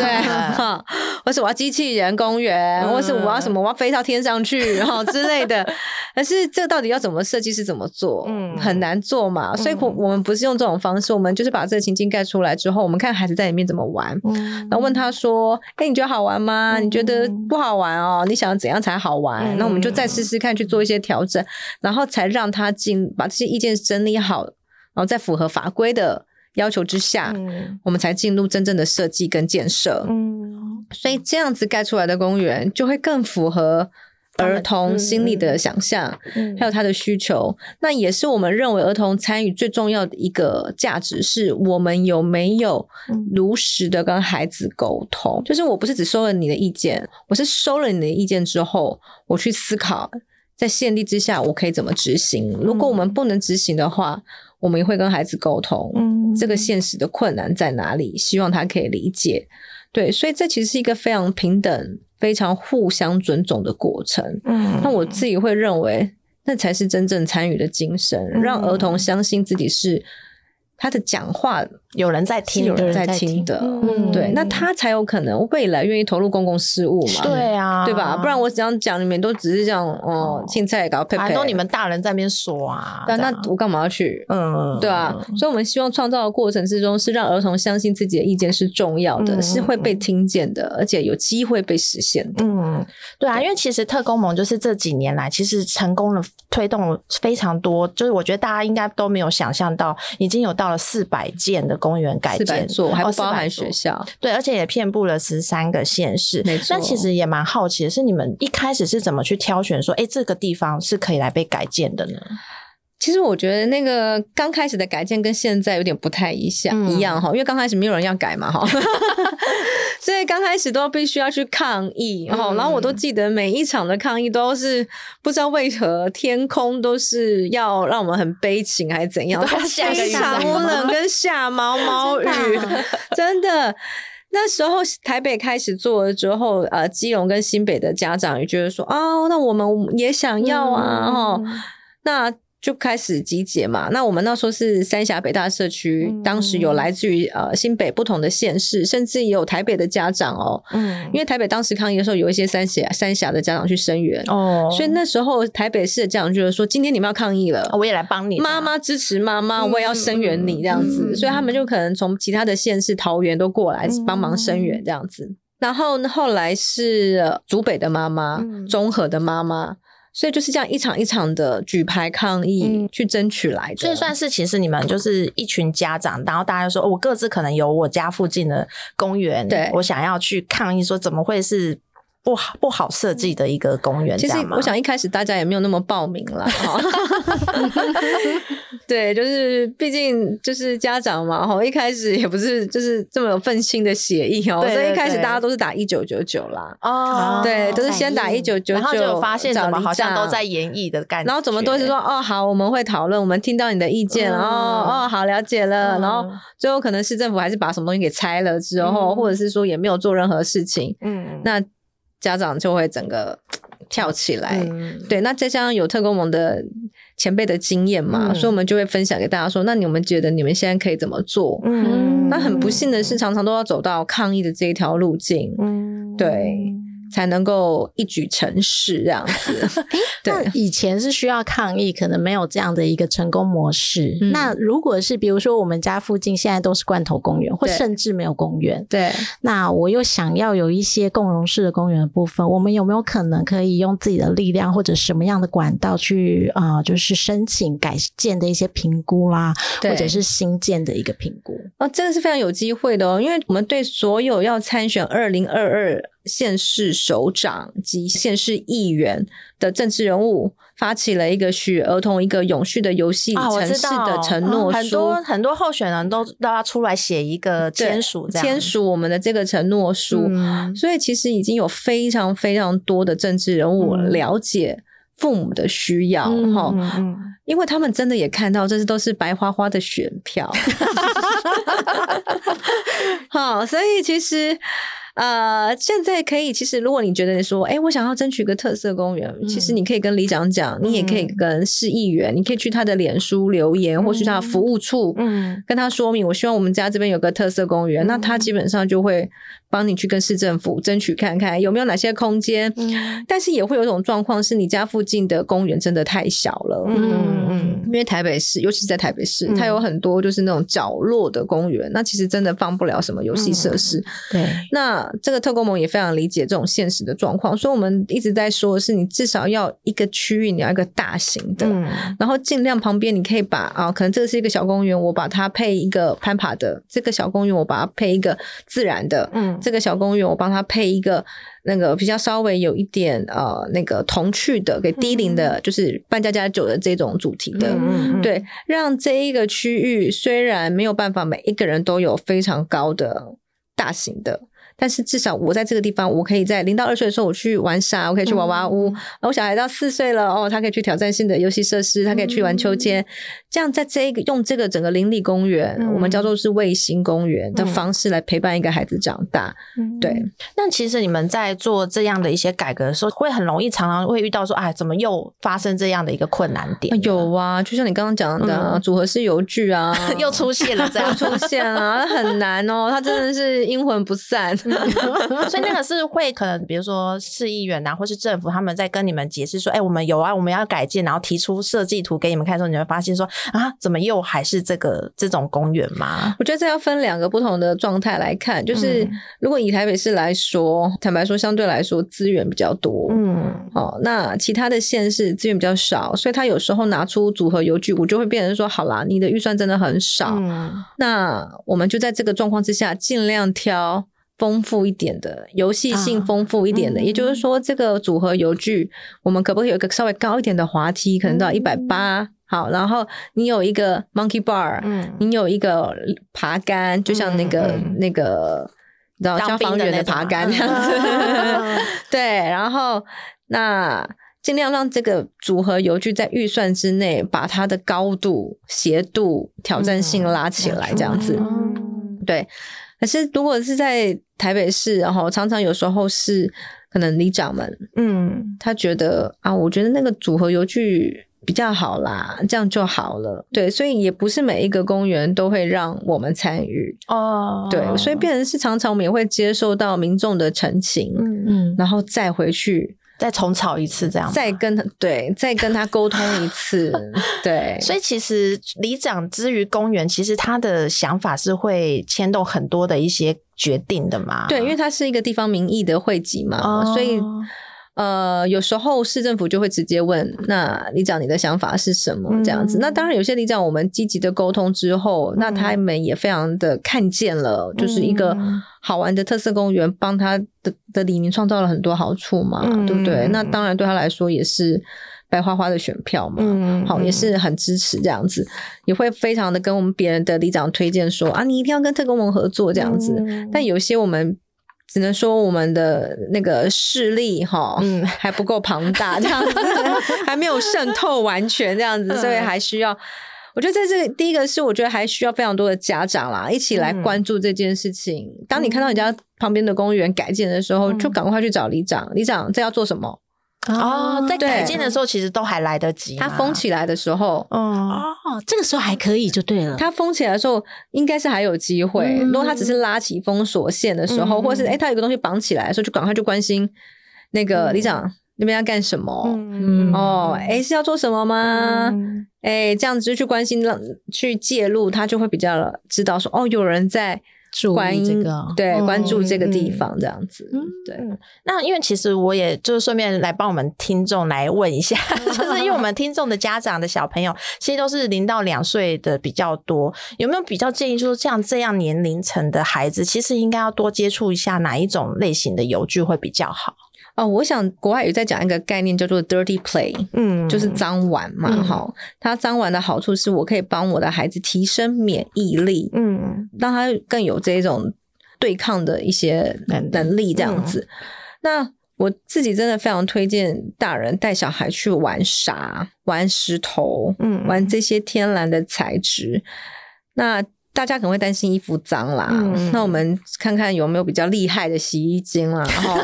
对？嗯哈，或是我要机器人公园，嗯或是我要什么，我要飞到天上去，哈之类的。可是这到底要怎么设计，是怎么做？嗯很难做嘛。所以我嗯我们不是用这种方式，我们就是把这个情境盖出来之后，我们看孩子在里面怎么玩。嗯然后问他说：“哎、你觉得好玩吗？你觉得嗯不好玩哦？你想怎样才好玩？”嗯那我们就再试试看，去做一些调整，然后才让他进把这些意见整理好，然后在符合法规的要求之下，嗯我们才进入真正的设计跟建设。嗯所以这样子盖出来的公园就会更符合儿童心理的想象，嗯还有他的需求。那也是我们认为儿童参与最重要的一个价值，是我们有没有嗯如实的跟孩子沟通。就是我不是只收了你的意见，我是收了你的意见之后，我去思考在限力之下我可以怎么执行。如果我们不能执行的话，我们也会跟孩子沟通。嗯这个现实的困难在哪里？希望他可以理解。对，所以这其实是一个非常平等、非常互相尊重的过程。嗯那我自己会认为，那才是真正参与的精神，嗯让儿童相信自己是他的讲话有人在听，有人在听听的。嗯对，那他才有可能未来愿意投入公共事务嘛？对啊，对吧？不然我这样讲，你们都只是这样哦，青菜搞配配，都你们大人在那边说啊，那我干嘛要去？嗯对啊，所以我们希望创造的过程之中，是让儿童相信自己的意见是重要的，嗯是会被听见的，而且有机会被实现的。嗯，对啊，因为其实特工盟就是这几年来，其实成功的推动了非常多，就是我觉得大家应该都没有想象到，已经有到了四百件的公园改建，还包含学校。对，而且也遍布了十三个县市。没错那其实也蛮好奇的是，你们一开始是怎么去挑选说，哎，这个地方是可以来被改建的呢？其实我觉得那个刚开始的改建跟现在有点不太一样、嗯。一样哈，因为刚开始没有人要改嘛哈，所以刚开始都必须要去抗议哈、嗯。然后我都记得每一场的抗议都是不知道为何天空都是要让我们很悲情还是怎样，下常冷跟下毛毛雨，真的。那时候台北开始做了之后，呃，基隆跟新北的家长也觉得说，哦，那我们也想要啊，哈、嗯那就开始集结嘛。那我们那时候是三峡北大社区，嗯当时有来自于呃新北不同的县市，甚至也有台北的家长哦。嗯因为台北当时抗议的时候，有一些三峡三峡的家长去声援，哦，所以那时候台北市的家长就是说，今天你们要抗议了。我也来帮你，妈。妈支持妈妈，嗯我也要声援你这样子，嗯所以他们就可能从其他的县市、桃园都过来嗯帮忙声援这样子。然后呢后来是呃竹北的妈妈嗯，中和的妈妈，所以就是这样一场一场的举牌抗议嗯去争取来的。所以算是其实你们就是一群家长，然后大家就说，哦我各自可能有我家附近的公园，对我想要去抗议，说怎么会是不好不好设计的一个公园？其实我想一开始大家也没有那么报名啦，哈 对，就是毕竟就是家长嘛，哈，一开始也不是就是这么有愤心的协议哦，对所以一开始大家都是打一九九九啦。哦对都是先打一九九九然后就发现怎么好像都在演绎的感觉，然后怎么都是说哦好，我们会讨论，我们听到你的意见，嗯然后哦好了解了，嗯然后最后可能市政府还是把什么东西给拆了之后，嗯或者是说也没有做任何事情，嗯那家长就会整个 跳起来。嗯对，那再加上有特工盟的前辈的经验嘛，嗯所以我们就会分享给大家说，那你们觉得你们现在可以怎么做？嗯那很不幸的是，常常都要走到抗议的这一条路径。嗯对才能够一举成事这样子。那对，以前是需要抗议，可能没有这样的一个成功模式。嗯那如果是比如说我们家附近现在都是罐头公园，或甚至没有公园，对，那我又想要有一些共融式的公园的部分，我们有没有可能可以用自己的力量或者什么样的管道去啊、呃就是申请改建的一些评估啦，或者是新建的一个评估？哦，这个是非常有机会的哦，因为我们对所有要参选二零二二县市首长及县市议员的政治人物，发起了一个许儿童一个永续的游戏城市的承诺书。嗯很多很多候选人都都要出来写一个对签署，签署我们的这个承诺书，嗯所以其实已经有非常非常多的政治人物嗯了解父母的需要哈、因为他们真的也看到这些都是白花花的选票，好，所以其实。呃，现在可以，其实如果你觉得你说，哎，我想要争取个特色公园，其实你可以跟里长讲，你也可以跟市议员，你可以去他的脸书留言，或去他的服务处，嗯。跟他说明，我希望我们家这边有个特色公园，那他基本上就会帮你去跟市政府争取看看有没有哪些空间。嗯。但是也会有一种状况是你家附近的公园真的太小了，嗯。嗯。因为台北市，尤其是在台北市，嗯。它有很多就是那种角落的公园，那其实真的放不了什么游戏设施。对，那这个特工盟也非常理解这种现实的状况，所以我们一直在说的是，你至少要一个区域，你要一个大型的，嗯。然后尽量旁边你可以把啊，可能这个是一个小公园，我把它配一个攀爬的；这个小公园我把它配一个自然的；嗯这个小公园我帮他配一个那个比较稍微有一点呃那个童趣的，给低龄的，就是扮家家酒的这种主题的。对，让这一个区域虽然没有办法每一个人都有非常高的大型的，但是至少我在这个地方，我可以在零到二岁的时候我去玩沙，我可以去娃娃屋。嗯然后我小孩到四岁了，哦，他可以去挑战性的游戏设施，他可以去玩秋千。这样在这一个用这个整个邻里公园，嗯我们叫做是卫星公园的嗯方式来陪伴一个孩子长大。嗯对，那其实你们在做这样的一些改革的时候，会很容易常常会遇到说，哎，怎么又发生这样的一个困难点？有啊，就像你刚刚讲的组合式游具啊，又出现了这样。出现了，那很难哦，他真的是阴魂不散。所以那个是会可能，比如说市议员啊，或是政府，他们在跟你们解释说，哎、我们有啊，我们要改建，然后提出设计图给你们看的时候，你会发现说，啊，怎么又还是这个这种公园吗？我觉得这要分两个不同的状态来看，就是嗯如果以台北市来说，坦白说，相对来说资源比较多。嗯哦，那其他的县市资源比较少，所以他有时候拿出组合邮局，我就会变成说，好啦，你的预算真的很少，嗯那我们就在这个状况之下，尽量挑丰富一点的，游戏性啊丰富一点的。嗯也就是说，这个组合游具，我们可不可以有一个稍微高一点的滑梯，可能到一百八？好，然后你有一个 monkey bar，、嗯你有一个爬杆，就像那个、那个。你知道当消防员的爬杆 这样嗯子，对，然后那尽量让这个组合游具在预算之内，把它的高度、斜度、挑战性拉起来，这样子。嗯对，可是如果是在台北市，然后常常有时候是可能里长们嗯他觉得啊，我觉得那个组合邮局比较好啦，这样就好了。对，所以也不是每一个公园都会让我们参与。哦，对，所以变成是常常我们也会接受到民众的陈情，嗯，嗯，然后再回去再重炒一次这样，再跟他对再跟他沟通一次。对，所以其实里长之于公园，其实他的想法是会牵动很多的一些决定的嘛。对，因为它是一个地方民意的汇集嘛，哦所以呃，有时候市政府就会直接问，那里长你的想法是什么？这样子。嗯那当然，有些里长我们积极的沟通之后，那他们也非常的看见了，就是一个嗯好玩的特色公园，帮他的的里民创造了很多好处嘛，嗯对不对？那当然对他来说也是白花花的选票嘛。嗯好，也是很支持这样子，也会非常的跟我们别人的里长推荐说啊，你一定要跟特工盟合作这样子。嗯但有些我们只能说我们的那个势力哈，嗯 还不够庞大，这样子 还没有渗透完全这样子，嗯所以还需要。我觉得在这第一个是，我觉得还需要非常多的家长啦，一起来嗯关注这件事情。当你看到你家旁边的公园改建的时候，嗯就赶快去找里长，里长这要做什么？哦，在改建的时候其实都还来得及嘛。它封起来的时候，嗯哦，这个时候还可以就对了。它封起来的时候，应该是还有机会。嗯如果它只是拉起封锁线的时候，嗯或者是哎，它有个东西绑起来的时候，就赶快去关心那个嗯里长那边要干什么？嗯哦，哎，是要做什么吗？嗯哎，这样子就去关心，让去介入，他就会比较知道说，哦，有人在注意这个对，嗯关注这个地嗯方，这样子，嗯对，嗯，那因为其实我也就是顺便来帮我们听众来问一下，就是因为我们听众的家长的小朋友其实都是零到两岁的比较多，有没有比较建议说像这样年龄层的孩子，其实应该要多接触一下哪一种类型的游具会比较好？哦，我想国外有在讲一个概念叫做 dirty play，嗯。就是脏玩嘛，嗯。哈、它脏玩的好处是我可以帮我的孩子提升免疫力，嗯。让他更有这种对抗的一些能力这样子。那我自己真的非常推荐大人带小孩去玩沙、玩石头、嗯。玩这些天然的材质。那大家可能会担心衣服脏啦，嗯。那我们看看有没有比较厉害的洗衣精啦，然 后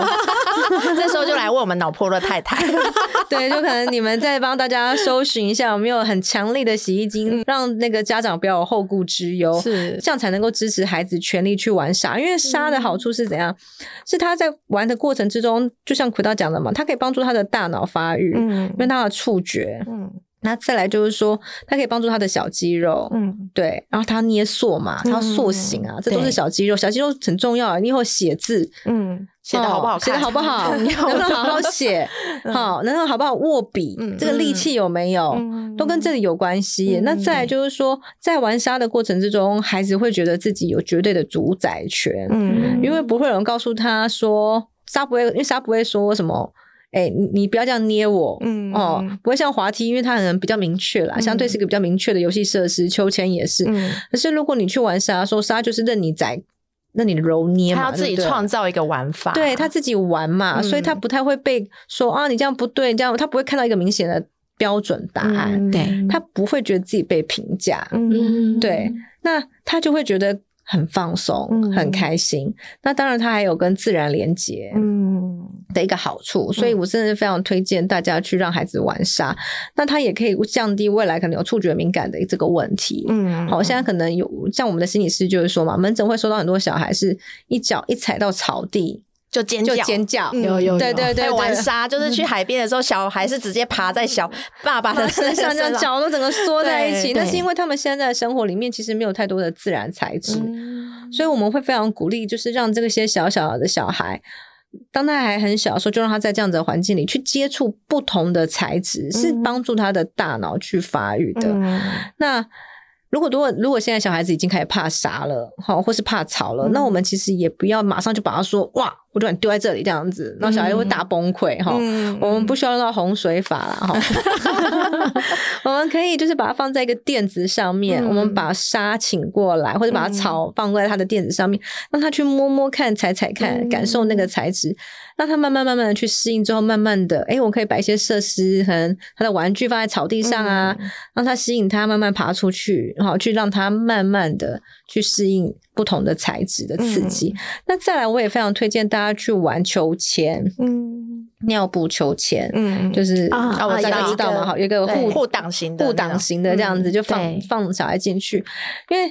这时候就来问我们脑破的太太，对，就可能你们再帮大家搜寻一下有没有很强力的洗衣精，让那个家长不要有后顾之忧，是。这样才能够支持孩子全力去玩沙。因为沙的好处是怎样？是他在玩的过程之中，就像奎道讲的嘛，它可以帮助他的大脑发育，嗯。因为他的触觉。嗯。那再来就是说，它可以帮助他的小肌肉，嗯。对，然后他捏塑嘛，他要塑形啊，这都是小肌肉，小肌肉很重要啊。你以后写字，嗯，写的好不好看？写的好不好？能不能好好写？好，能不能好不好握笔？嗯这个力气有没有？嗯都跟这里有关系。嗯那再就是说，在玩沙的过程之中，孩子会觉得自己有绝对的主宰权，嗯因为不会有人告诉他说沙不会，因为沙不会说什么。哎、你你不要这样捏我，嗯哦，不会像滑梯，因为它可能比较明确啦，相对是一个比较明确的游戏设施，秋千也是。嗯，可是如果你去玩沙，说沙就是任你宰，任你揉捏嘛，他要自己创造一个玩法，对他自己玩嘛，嗯。所以他不太会被说啊，你这样不对，这样他不会看到一个明显的标准答案，嗯。对。他不会觉得自己被评价，嗯。对，那他就会觉得很放松，嗯。很开心。那当然，它还有跟自然连接嗯。的一个好处，所以我真的是非常推荐大家去让孩子玩沙，那它也可以降低未来可能有触觉敏感的这个问题。嗯。好，现在可能有像我们的心理师就是说嘛，门诊会收到很多小孩是一脚一踩到草地就就尖叫。尖叫，嗯有有有。对对对玩沙，就是去海边的时候，小孩是直接爬在小爸爸的身上这样脚都整个缩在一起，那是因为他们现在的生活里面其实没有太多的自然材质，嗯。所以我们会非常鼓励，就是让这些小小的小孩。当他还很小的时候，就让他在这样子的环境里去接触不同的材质，是嗯帮助他的大脑去发育的。嗯。那如果如果如果现在小孩子已经开始怕沙了，好，或是怕草了，嗯。那我们其实也不要马上就把他说哇，我就把你丢在这里这样子，然后小孩会大崩溃哈。嗯。我们不需要用到洪水法啦哈，我们可以就是把它放在一个垫子上面，嗯。我们把沙请过来，或者把草放在它的垫子上面，让它去摸摸看、踩踩看，嗯。感受那个材质，让他慢慢慢慢的去适应之后，慢慢的，哎，我可以把一些设施可能他的玩具放在草地上啊，嗯。让他吸引他慢慢爬出去，然后去让他慢慢的去适应不同的材质的刺激。那再来，我也非常推荐大家去玩秋千，嗯尿布秋千，嗯就是啊啊我大家知道吗？好，有一个护对护挡型的护挡型的这样子，嗯就放对放小孩进去，因为。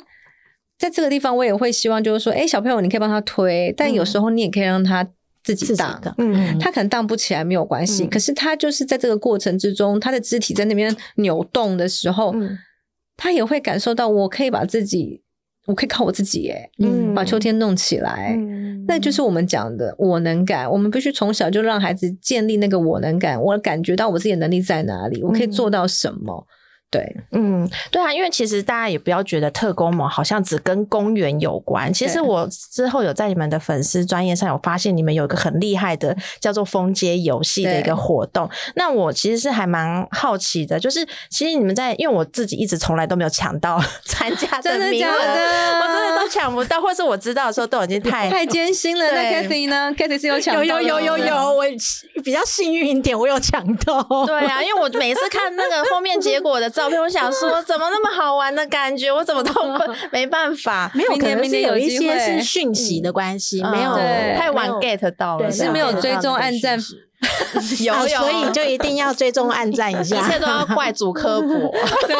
在这个地方，我也会希望，就是说，哎，小朋友，你可以帮他推，但有时候你也可以让他自己荡。的，嗯他可能荡不起来没有关系，嗯可是他就是在这个过程之中，他的肢体在那边扭动的时候，嗯他也会感受到，我可以把自己，我可以靠我自己，耶，嗯把秋天弄起来。嗯那就是我们讲的我能感，我们必须从小就让孩子建立那个我能感，我感觉到我自己的能力在哪里，我可以做到什么。对，嗯，对啊，因为其实大家也不要觉得特工盟好像只跟公园有关。其实我之后有在你们的粉丝专业上有发现，你们有一个很厉害的叫做封街游戏的一个活动。那我其实是还蛮好奇的，就是其实你们在，因为我自己一直从来都没有抢到 参加真的假名额，的我真的都抢不到，或是我知道的时候都已经太太艰辛了。那对 Kathy 呢？Kathy 是有抢到有有有有有，我比较幸运一点，我有抢到。对啊，因为我每次看那个后面结果的照片，我想说怎么那么好玩的感觉，我怎么都不 没办法，没有，明可能有是有一些是讯息的关系，嗯。没有太晚 get 到了，是没有追踪、按赞、有 有，啊所以就一定要追踪暗赞一一。切都要怪主科博，对，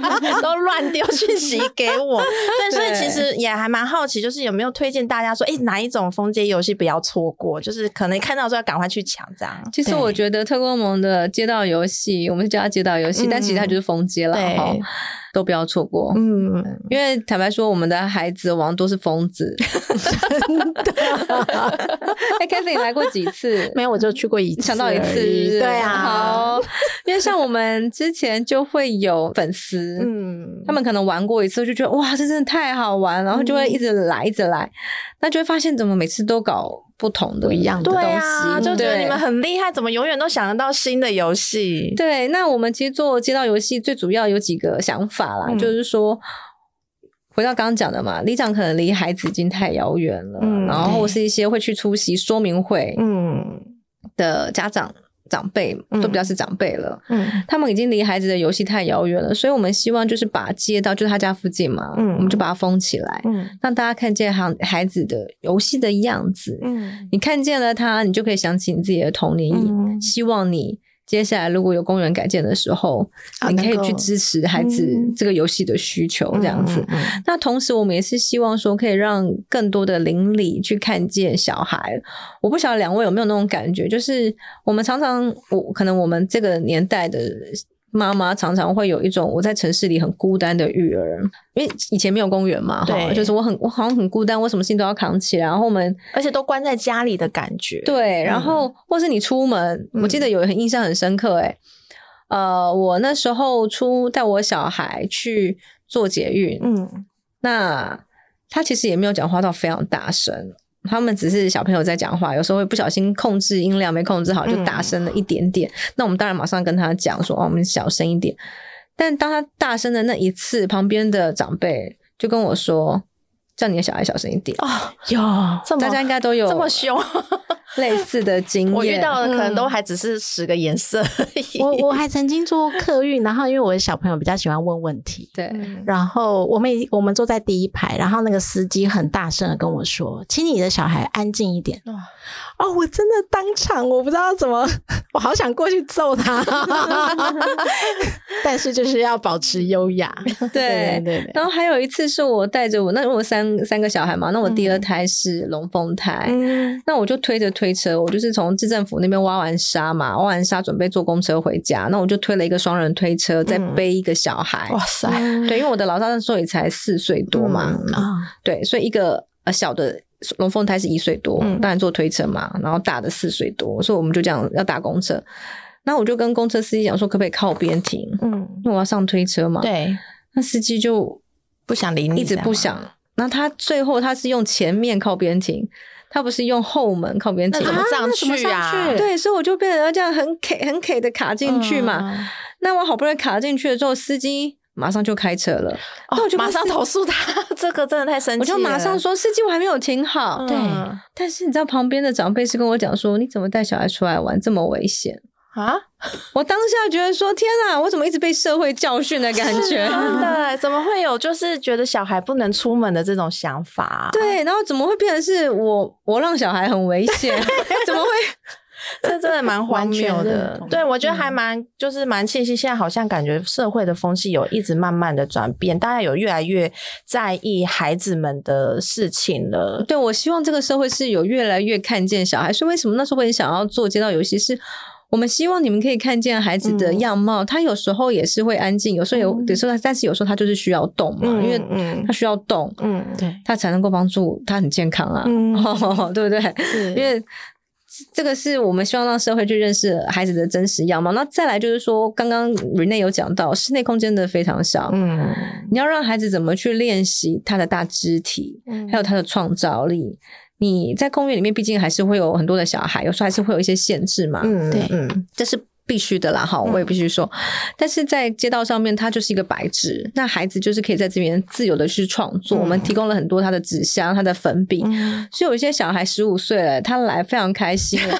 都乱丢讯息给我。对，所以其实也还蛮好奇，就是有没有推荐大家说，哎，哪一种封街游戏不要错过？就是可能看到之后要赶快去抢，这样。其实我觉得特工盟的街道游戏，我们是叫它街道游戏，嗯但其实它就是封街了对哈，都不要错过。嗯，因为坦白说，我们的孩子往往都是疯子。哎 k a t h y 你来过几次？没有，我就去过一次，想到一次对啊，好，因为像我们之前就会有粉丝，嗯，他们可能玩过一次，就觉得哇，这真的太好玩，然后就会一直来，一直来，那就会发现怎么每次都搞不同的不一样的东啊，西，啊就觉得你们很厉害，怎么永远都想得到新的游戏？对。那我们其实做街道游戏最主要有几个想法啦，嗯就是说。回到刚刚讲的嘛，里长可能离孩子已经太遥远了，嗯然后或是一些会去出席说明会嗯的家长、长辈，嗯都比较是长辈了。嗯他们已经离孩子的游戏太遥远了，所以我们希望就是把街道，就是他家附近嘛，嗯我们就把它封起来，嗯让大家看见孩孩子的游戏的样子。嗯你看见了他，你就可以想起你自己的童年。嗯希望你接下来如果有公园改建的时候，啊你可以去支持孩子嗯这个游戏的需求，这样子。嗯那同时，我们也是希望说，可以让更多的邻里去看见小孩。我不晓得两位有没有那种感觉，就是我们常常，我可能我们这个年代的妈妈常常会有一种我在城市里很孤单的育儿，因为以前没有公园嘛，哈，对。就是我很我好像很孤单，我什么事情都要扛起来，然后我们而且都关在家里的感觉。对，然后或是你出门，我记得有很印象很深刻、欸，呃，我那时候出带我小孩去做捷运，嗯。那他其实也没有讲话到非常大声，他们只是小朋友在讲话，有时候会不小心控制音量没控制好，就大声了一点点。那我们当然马上跟他讲说，哦，我们小声一点。但当他大声的那一次，旁边的长辈就跟我说，叫你的小孩小声一点。哦，有这么大家应该都有这么凶，类似的经验。我遇到的可能都嗯还只是十个颜色而已。我我还曾经做过客运，然后因为我的小朋友比较喜欢问问题，对，嗯然后我们已我们坐在第一排，然后那个司机很大声的跟我说：“请你的小孩安静一点。”哇哦，我真的当场我不知道怎么，我好想过去揍他，但是就是要保持优雅。对对对对，然后还有一次是我带着我，那我三三个小孩嘛，那我第二胎是龙凤胎，嗯。那我就推着推车，我就是从市政府那边挖完沙嘛，挖完沙准备坐公车回家，那我就推了一个双人推车，再嗯。背一个小孩。哇塞，对，因为我的老大那时候也才四岁多嘛，嗯。啊，对，所以一个呃小的龙凤胎是一岁多，嗯当然坐推车嘛，然后大的四岁多，所以我们就这样要搭公车。那我就跟公车司机讲说，可不可以靠边停？嗯，因为我要上推车嘛。，对，那司机就不想理你，一直不想。那他最后他是用前面靠边停，他不是用后门靠边停那怎。么上去啊？去对，所以我就变成要这样很 K 很 K 的卡进去嘛。嗯那我好不容易卡进去了之后，司机马上就开车了，那我就马上投诉他，这个真的太生气。我就马上说司机我还没有停好。嗯，对但是你知道旁边的长辈是跟我讲说，你怎么带小孩出来玩这么危险？啊，我当下觉得说，天啊，我怎么一直被社会教训的感觉？真的，怎么会有就是觉得小孩不能出门的这种想法？，对，然后怎么会变成是我我让小孩很危险？怎么会？这真的蛮荒谬的对，我觉得嗯。还蛮就是蛮庆幸，现在好像感觉社会的风气有一直慢慢的转变，大家有越来越在意孩子们的事情了。对，我希望这个社会是有越来越看见小孩，所以为什么那时候我很想要做街道游戏？是。我们希望你们可以看见孩子的嗯。样貌，他有时候也是会安静，有时候有，有时候，但是有时候他就是需要动嘛，因为嗯他需要动，嗯。对，他才能够帮助他很健康啊，嗯。对不对？因为这个是我们希望让社会去认识孩子的真实样貌。那再来就是说，刚刚 Rene 有讲到，室内空间的非常小，嗯你要让孩子怎么去练习他的大肢体，嗯还有他的创造力。你在公园里面，毕竟还是会有很多的小孩，有时候还是会有一些限制嘛，嗯对嗯这是必须的啦，哈，我也必须说。但是在街道上面，它就是一个白纸，那孩子就是可以在这边自由的去创作。嗯我们提供了很多他的纸箱、他的粉笔，嗯所以有一些小孩十五岁了，他来非常开心。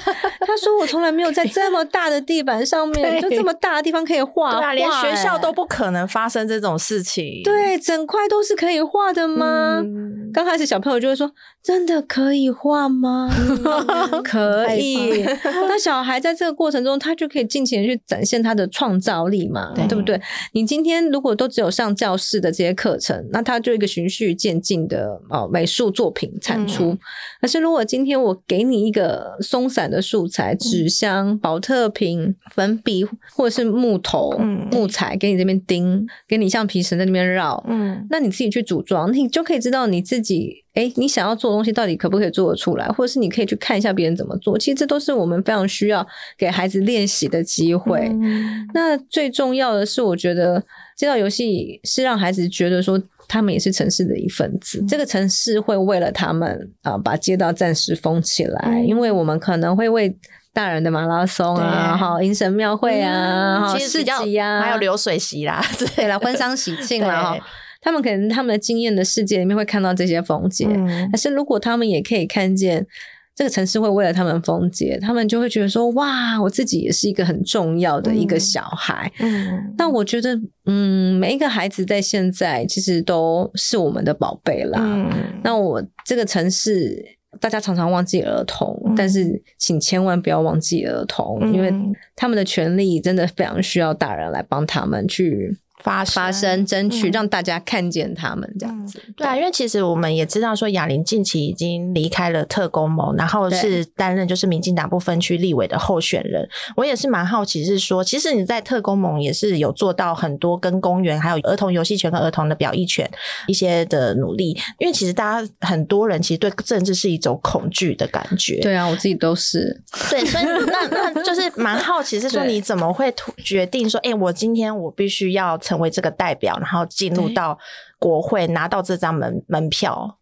他说：“我从来没有在这么大的地板上面，就这么大的地方可以画连学校欸都不可能发生这种事情。对，整块都是可以画的吗？嗯刚开始小朋友就会说：“真的可以画吗？” 可以。那小孩在这个过程中，他就可以尽情地去展现他的创造力嘛，对。对不对？你今天如果都只有上教室的这些课程，那他就一个循序渐进的哦美术作品产出。嗯。可是如果今天我给你一个松散的素材，纸箱、保特瓶、粉笔或者是木头、嗯。木材，给你这边钉，给你橡皮绳在那边绕，嗯。那你自己去组装，你就可以知道你自己，哎，你想要做的东西到底可不可以做得出来，或者是你可以去看一下别人怎么做。其实这都是我们非常需要给孩子练习的机会。嗯。那最重要的是，我觉得这道游戏是让孩子觉得说。他们也是城市的一份子，这个城市会为了他们啊、呃把街道暂时封起来，嗯。因为我们可能会为大人的马拉松啊，对。哈，迎神庙会啊，哈、市集啊，还有流水席啦，对了，婚丧喜庆啦，哈对，他们可能他们的经验的世界里面会看到这些风景，嗯。可是如果他们也可以看见这个城市会为了他们封街，他们就会觉得说，哇，我自己也是一个很重要的一个嗯小孩。嗯。那我觉得，嗯，每一个孩子在现在其实都是我们的宝贝啦。嗯。那我这个城市，大家常常忘记儿童，嗯。但是请千万不要忘记儿童，因为嗯。他们的权利真的非常需要大人来帮他们去发发声、争取，嗯让大家看见他们这样子。对啊，因为其实我们也知道说，雅玲近期已经离开了特工盟，然后是担任就是民进党不分区立委的候选人。我也是蛮好奇，是说其实你在特工盟也是有做到很多跟公园还有儿童游戏权跟儿童的表意权一些的努力。因为其实大家很多人其实对政治是一种恐惧的感觉，对啊，我自己都是。对，所以那那就是蛮好奇，是说 你怎么会决定说，哎、我今天我必须要成为这个代表，然后进入到国会拿到这张门门票，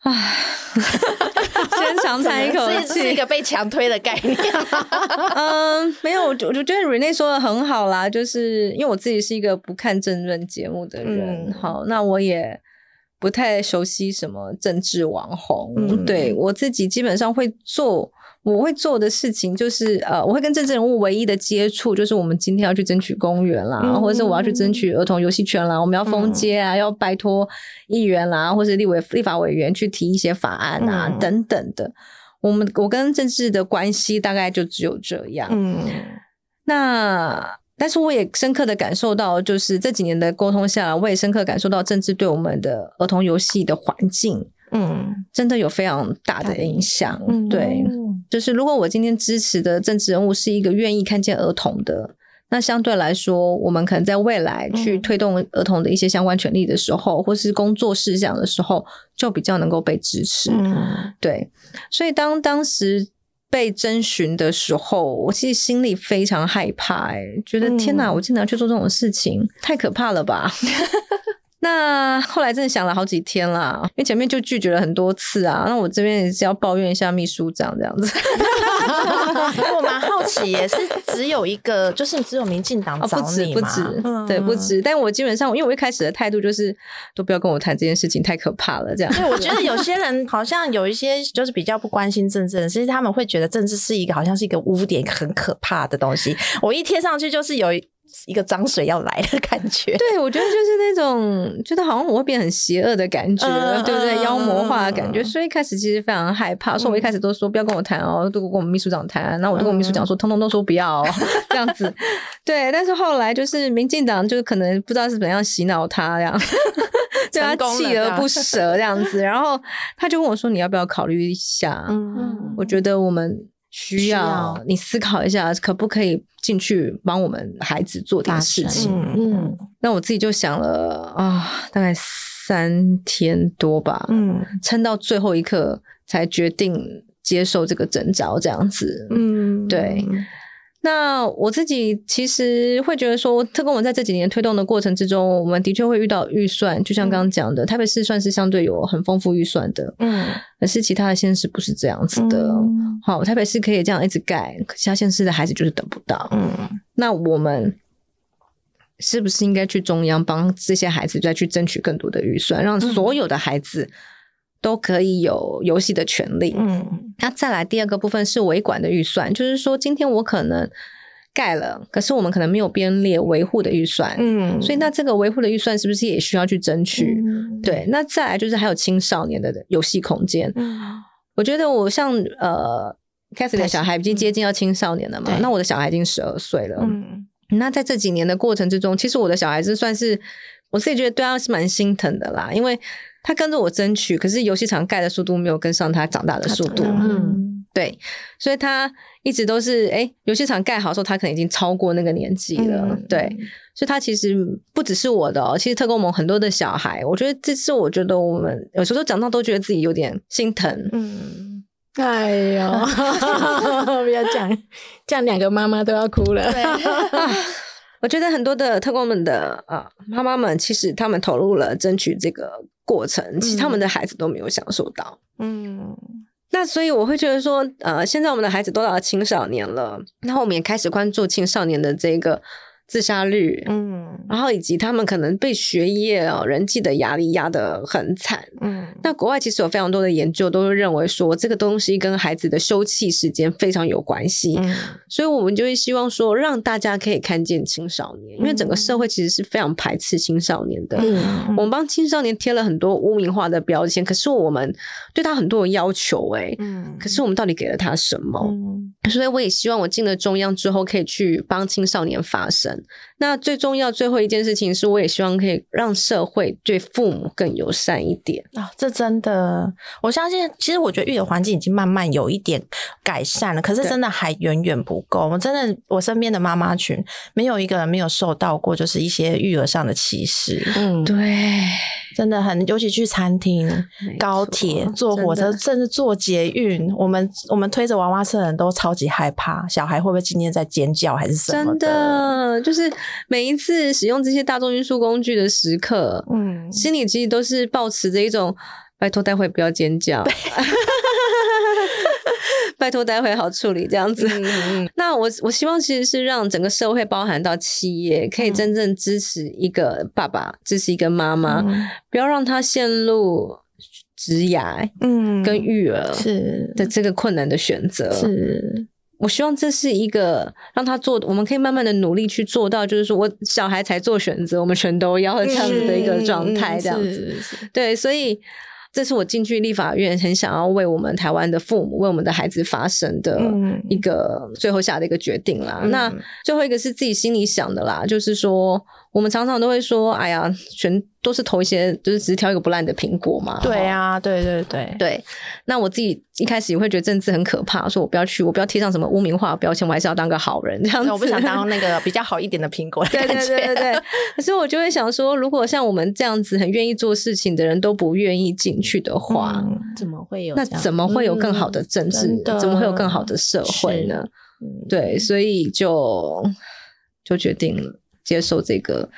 唉，先长叹一口气 是一气。个被强推的概念。嗯，没有，我就我就觉得 Rene 说的很好啦，就是因为我自己是一个不看政论节目的人，嗯好，那我也不太熟悉什么政治网红，嗯对我自己基本上会做。我会做的事情就是，呃，我会跟政治人物唯一的接触就是我们今天要去争取公园啦，嗯或者是我要去争取儿童游戏权啦，我们要封街啊，要拜托议员啦，或是立委、立法委员去提一些法案啊，嗯等等的。我们我跟政治的关系大概就只有这样。嗯那但是我也深刻的感受到，就是这几年的沟通下来，我也深刻感受到政治对我们的儿童游戏的环境嗯真的有非常大的影响。嗯对，就是如果我今天支持的政治人物是一个愿意看见儿童的。那相对来说，我们可能在未来去嗯推动儿童的一些相关权利的时候，或是工作事项的时候，就比较能够被支持。嗯对，所以当当时被征询的时候，我其实心里非常害怕、欸，觉得嗯天哪，我竟然要去做这种事情，太可怕了吧！那后来真的想了好几天啦，因为前面就拒绝了很多次啊。那我这边也是要抱怨一下秘书长这样子，我蛮好奇耶，是只有一个，就是只有民进党哦，找不止你吗不止，嗯对，不。止。但我基本上，因为我一开始的态度就是，都不要跟我谈这件事情，太可怕了，这样。对，我觉得有些人好像有一些就是比较不关心政治的，其实他们会觉得政治是一个好像是一个污点，很可怕的东西。我一贴上去就是有一一个脏水要来的感觉。对，我觉得就是那种觉得好像我会变很邪恶的感觉，嗯对不对？嗯妖魔化的感觉，嗯所以一开始其实非常害怕，所以我一开始都说不要跟我谈哦，都跟我们秘书长谈，那我就跟我们秘书长说，通通都说不要、哦，这样子。对，但是后来就是民进党就是可能不知道是怎样洗脑他这样。对他锲而不舍这样子，然后他就问我说：“你要不要考虑一下？”嗯我觉得我们需需要。要你思考一下，可不可以进去帮我们孩子做点事情？嗯。嗯。那我自己就想了啊，大概三天多吧，嗯撑到最后一刻才决定接受这个征召，这样子。嗯，对那我自己其实会觉得说，特工我们在这几年推动的过程之中，我们的确会遇到预算，就像刚刚讲的，台北市算是相对有很丰富预算的，嗯可是其他的县市不是这样子的。嗯好，台北市可以这样一直盖，可其他县市的孩子就是等不到。嗯那我们是不是应该去中央帮这些孩子再去争取更多的预算，让所有的孩子都可以有游戏的权利？嗯那再来第二个部分是维管的预算，就是说今天我可能盖了，可是我们可能没有编列维护的预算，嗯所以那这个维护的预算是不是也需要去争取？嗯对，那再来就是还有青少年的游戏空间。嗯我觉得我像呃 h y 的小孩已经接近要青少年了嘛，那我的小孩已经十二岁了。嗯那在这几年的过程之中，其实我的小孩子算是我自己觉得对他是蛮心疼的啦，因为他跟着我争取，可是游戏场盖的速度没有跟上他长大的速度。嗯对，所以他一直都是哎，游戏场盖好的时候，他可能已经超过那个年纪了。嗯对，所以他其实不只是我的哦，其实特工盟很多的小孩，我觉得这是我觉得我们有时候讲到都觉得自己有点心疼。嗯，哎呦，不要讲，这样两个妈妈都要哭了。我觉得很多的特工们的啊妈妈们，其实他们投入了争取这个过程，其实他们的孩子都没有享受到。嗯那所以我会觉得说，呃，现在我们的孩子都到了青少年了，那后我们也开始关注青少年的这个自杀率，嗯然后以及他们可能被学业哦、人际的压力压得很惨。嗯那国外其实有非常多的研究都会认为说，这个东西跟孩子的休憩时间非常有关系。嗯所以我们就会希望说，让大家可以看见青少年，因为整个社会其实是非常排斥青少年的。嗯我们帮青少年贴了很多污名化的标签，可是我们对他很多的要求、欸，嗯可是我们到底给了他什么？嗯所以我也希望我进了中央之后，可以去帮青少年发声。那最重要最后一件事情是，我也希望可以让社会对父母更友善一点。啊，这真的，我相信，其实我觉得育儿环境已经慢慢有一点改善了，可是真的还远远不够。我真的，我身边的妈妈群没有一个人没有受到过，就是一些育儿上的歧视，嗯，对，真的很，尤其去餐厅、高铁、坐火车，甚至坐捷运，我们我们推着娃娃车的人都超级害怕，小孩会不会今天在尖叫还是什么真的就是每一次使用这些大众运输工具的时刻，嗯，心里其实都是抱持着一种拜托待会不要尖叫，拜托待会好处理这样子。嗯 那我我希望其实是让整个社会包含到企业，可以嗯真正支持一个爸爸，支持一个妈妈，嗯不要让他陷入职涯嗯跟育儿是的这个困难的选择。是我希望这是一个让他做，我们可以慢慢的努力去做到，就是说我小孩才做选择，我们全都要这样子的一个状态，这样子。对，所以这是我进去立法院很想要为我们台湾的父母、为我们的孩子发声的嗯一个最后下的一个决定啦。嗯那最后一个是自己心里想的啦，就是说我们常常都会说，哎呀，全都是投一些，就是只是挑一个不烂的苹果嘛。对啊。啊，对对对，对，那我自己一开始也会觉得政治很可怕，说我不要去，我不要贴上什么污名化标签，我还是要当个好人这样子。我不想当那个比较好一点的苹果的 对。对对对对，可是我就会想说，如果像我们这样子很愿意做事情的人都不愿意进去的话，嗯怎么会有那？怎么会有更好的政治？怎么会有更好的社会呢？嗯对，所以就就决定了接受这个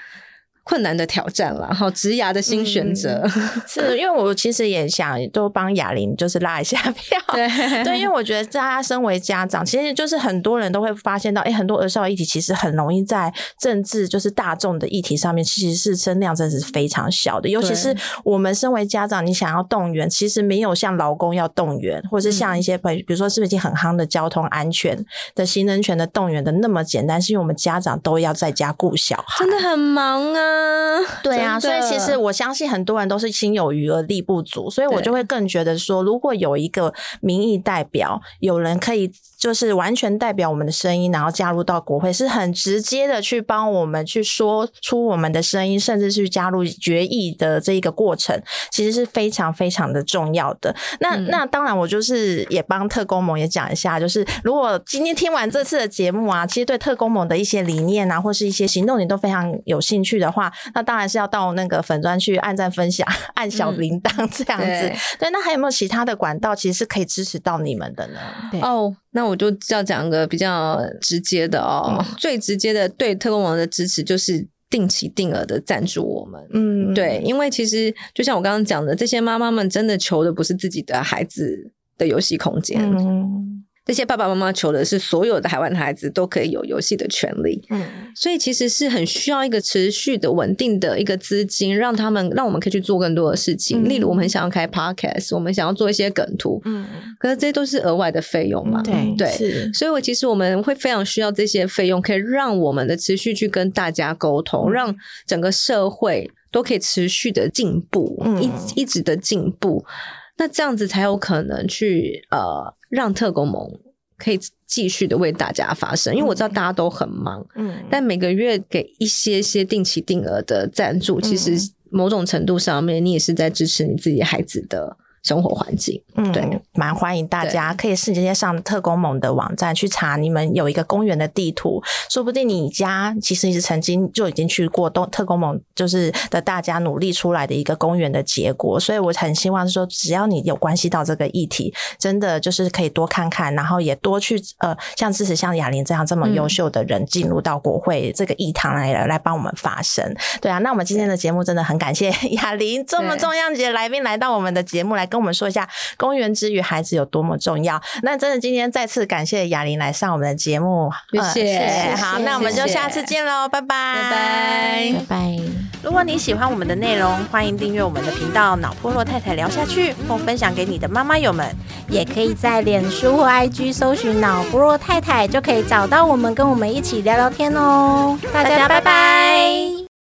困难的挑战了，然后职涯的新选择。是因为我其实也想都帮雅玲就是拉一下票，对 对，因为我觉得大家身为家长，其实就是很多人都会发现到，哎，很多儿少议题其实很容易在政治就是大众的议题上面，其实是声量真的是非常小的。尤其是我们身为家长，你想要动员，其实没有像劳工要动员，或是像一些比比如说是不是已经很夯的交通安全的行人权的动员的那么简单，是因为我们家长都要在家顾小孩，真的很忙啊。对啊，所以其实我相信很多人都是心有余而力不足，所以我就会更觉得说，如果有一个民意代表，有人可以就是完全代表我们的声音，然后加入到国会，是很直接的去帮我们去说出我们的声音，甚至是加入决议的这一个过程，其实是非常非常的重要的。那、嗯那当然，我就是也帮特工盟也讲一下，就是如果今天听完这次的节目啊，其实对特工盟的一些理念啊，或是一些行动，你都非常有兴趣的话，那当然是要到那个粉砖去按赞、分享、按小铃铛这样子。对对，那还有没有其他的管道，其实是可以支持到你们的呢？对哦，那我就要讲个比较直接的哦，最直接的对特工王的支持就是定期定额的赞助我们。嗯，对，因为其实就像我刚刚讲的，这些妈妈们真的求的不是自己的孩子的游戏空间，嗯，这些爸爸妈妈求的是所有的台湾的孩子都可以有游戏的权利。嗯所以其实是很需要一个持续的、稳定的一个资金，让他们让我们可以去做更多的事情。嗯例如，我们很想要开 podcast，我们想要做一些梗图，嗯，可是这些都是额外的费用嘛。对对是所以，我其实我们会非常需要这些费用，可以让我们的持续去跟大家沟通，嗯让整个社会都可以持续的进步，嗯一一直的进步。那这样子才有可能去呃，让特工盟可以继续的为大家发声。因为我知道大家都很忙，嗯，但每个月给一些些定期定额的赞助，其实嗯。某种程度上面，你也是在支持你自己孩子的生活环境。嗯，对，蛮欢迎大家可以直接上特工盟的网站去查，你们有一个公园的地图，说不定你家其实是曾经就已经去过东特工盟，就是的大家努力出来的一个公园的结果。所以我很希望说，只要你有关系到这个议题，真的就是可以多看看，然后也多去呃，像支持像雅玲这样这么优秀的人进入到国会这个议堂来来帮我们发声。对啊，那我们今天的节目真的很感谢雅玲这么重量级的来宾来到我们的节目，来跟我们说一下公园之于孩子有多么重要。那真的今天再次感谢雅玲来上我们的节目，谢呃谢好，那我们就下次见喽，拜拜，拜拜拜拜。如果你喜欢我们的内容，欢迎订阅我们的频道“脑波弱太太聊下去”，或分享给你的妈妈友们。也可以在脸书或 IG 搜寻“脑不弱太太”，就可以找到我们，跟我们一起聊聊天哦。大家拜拜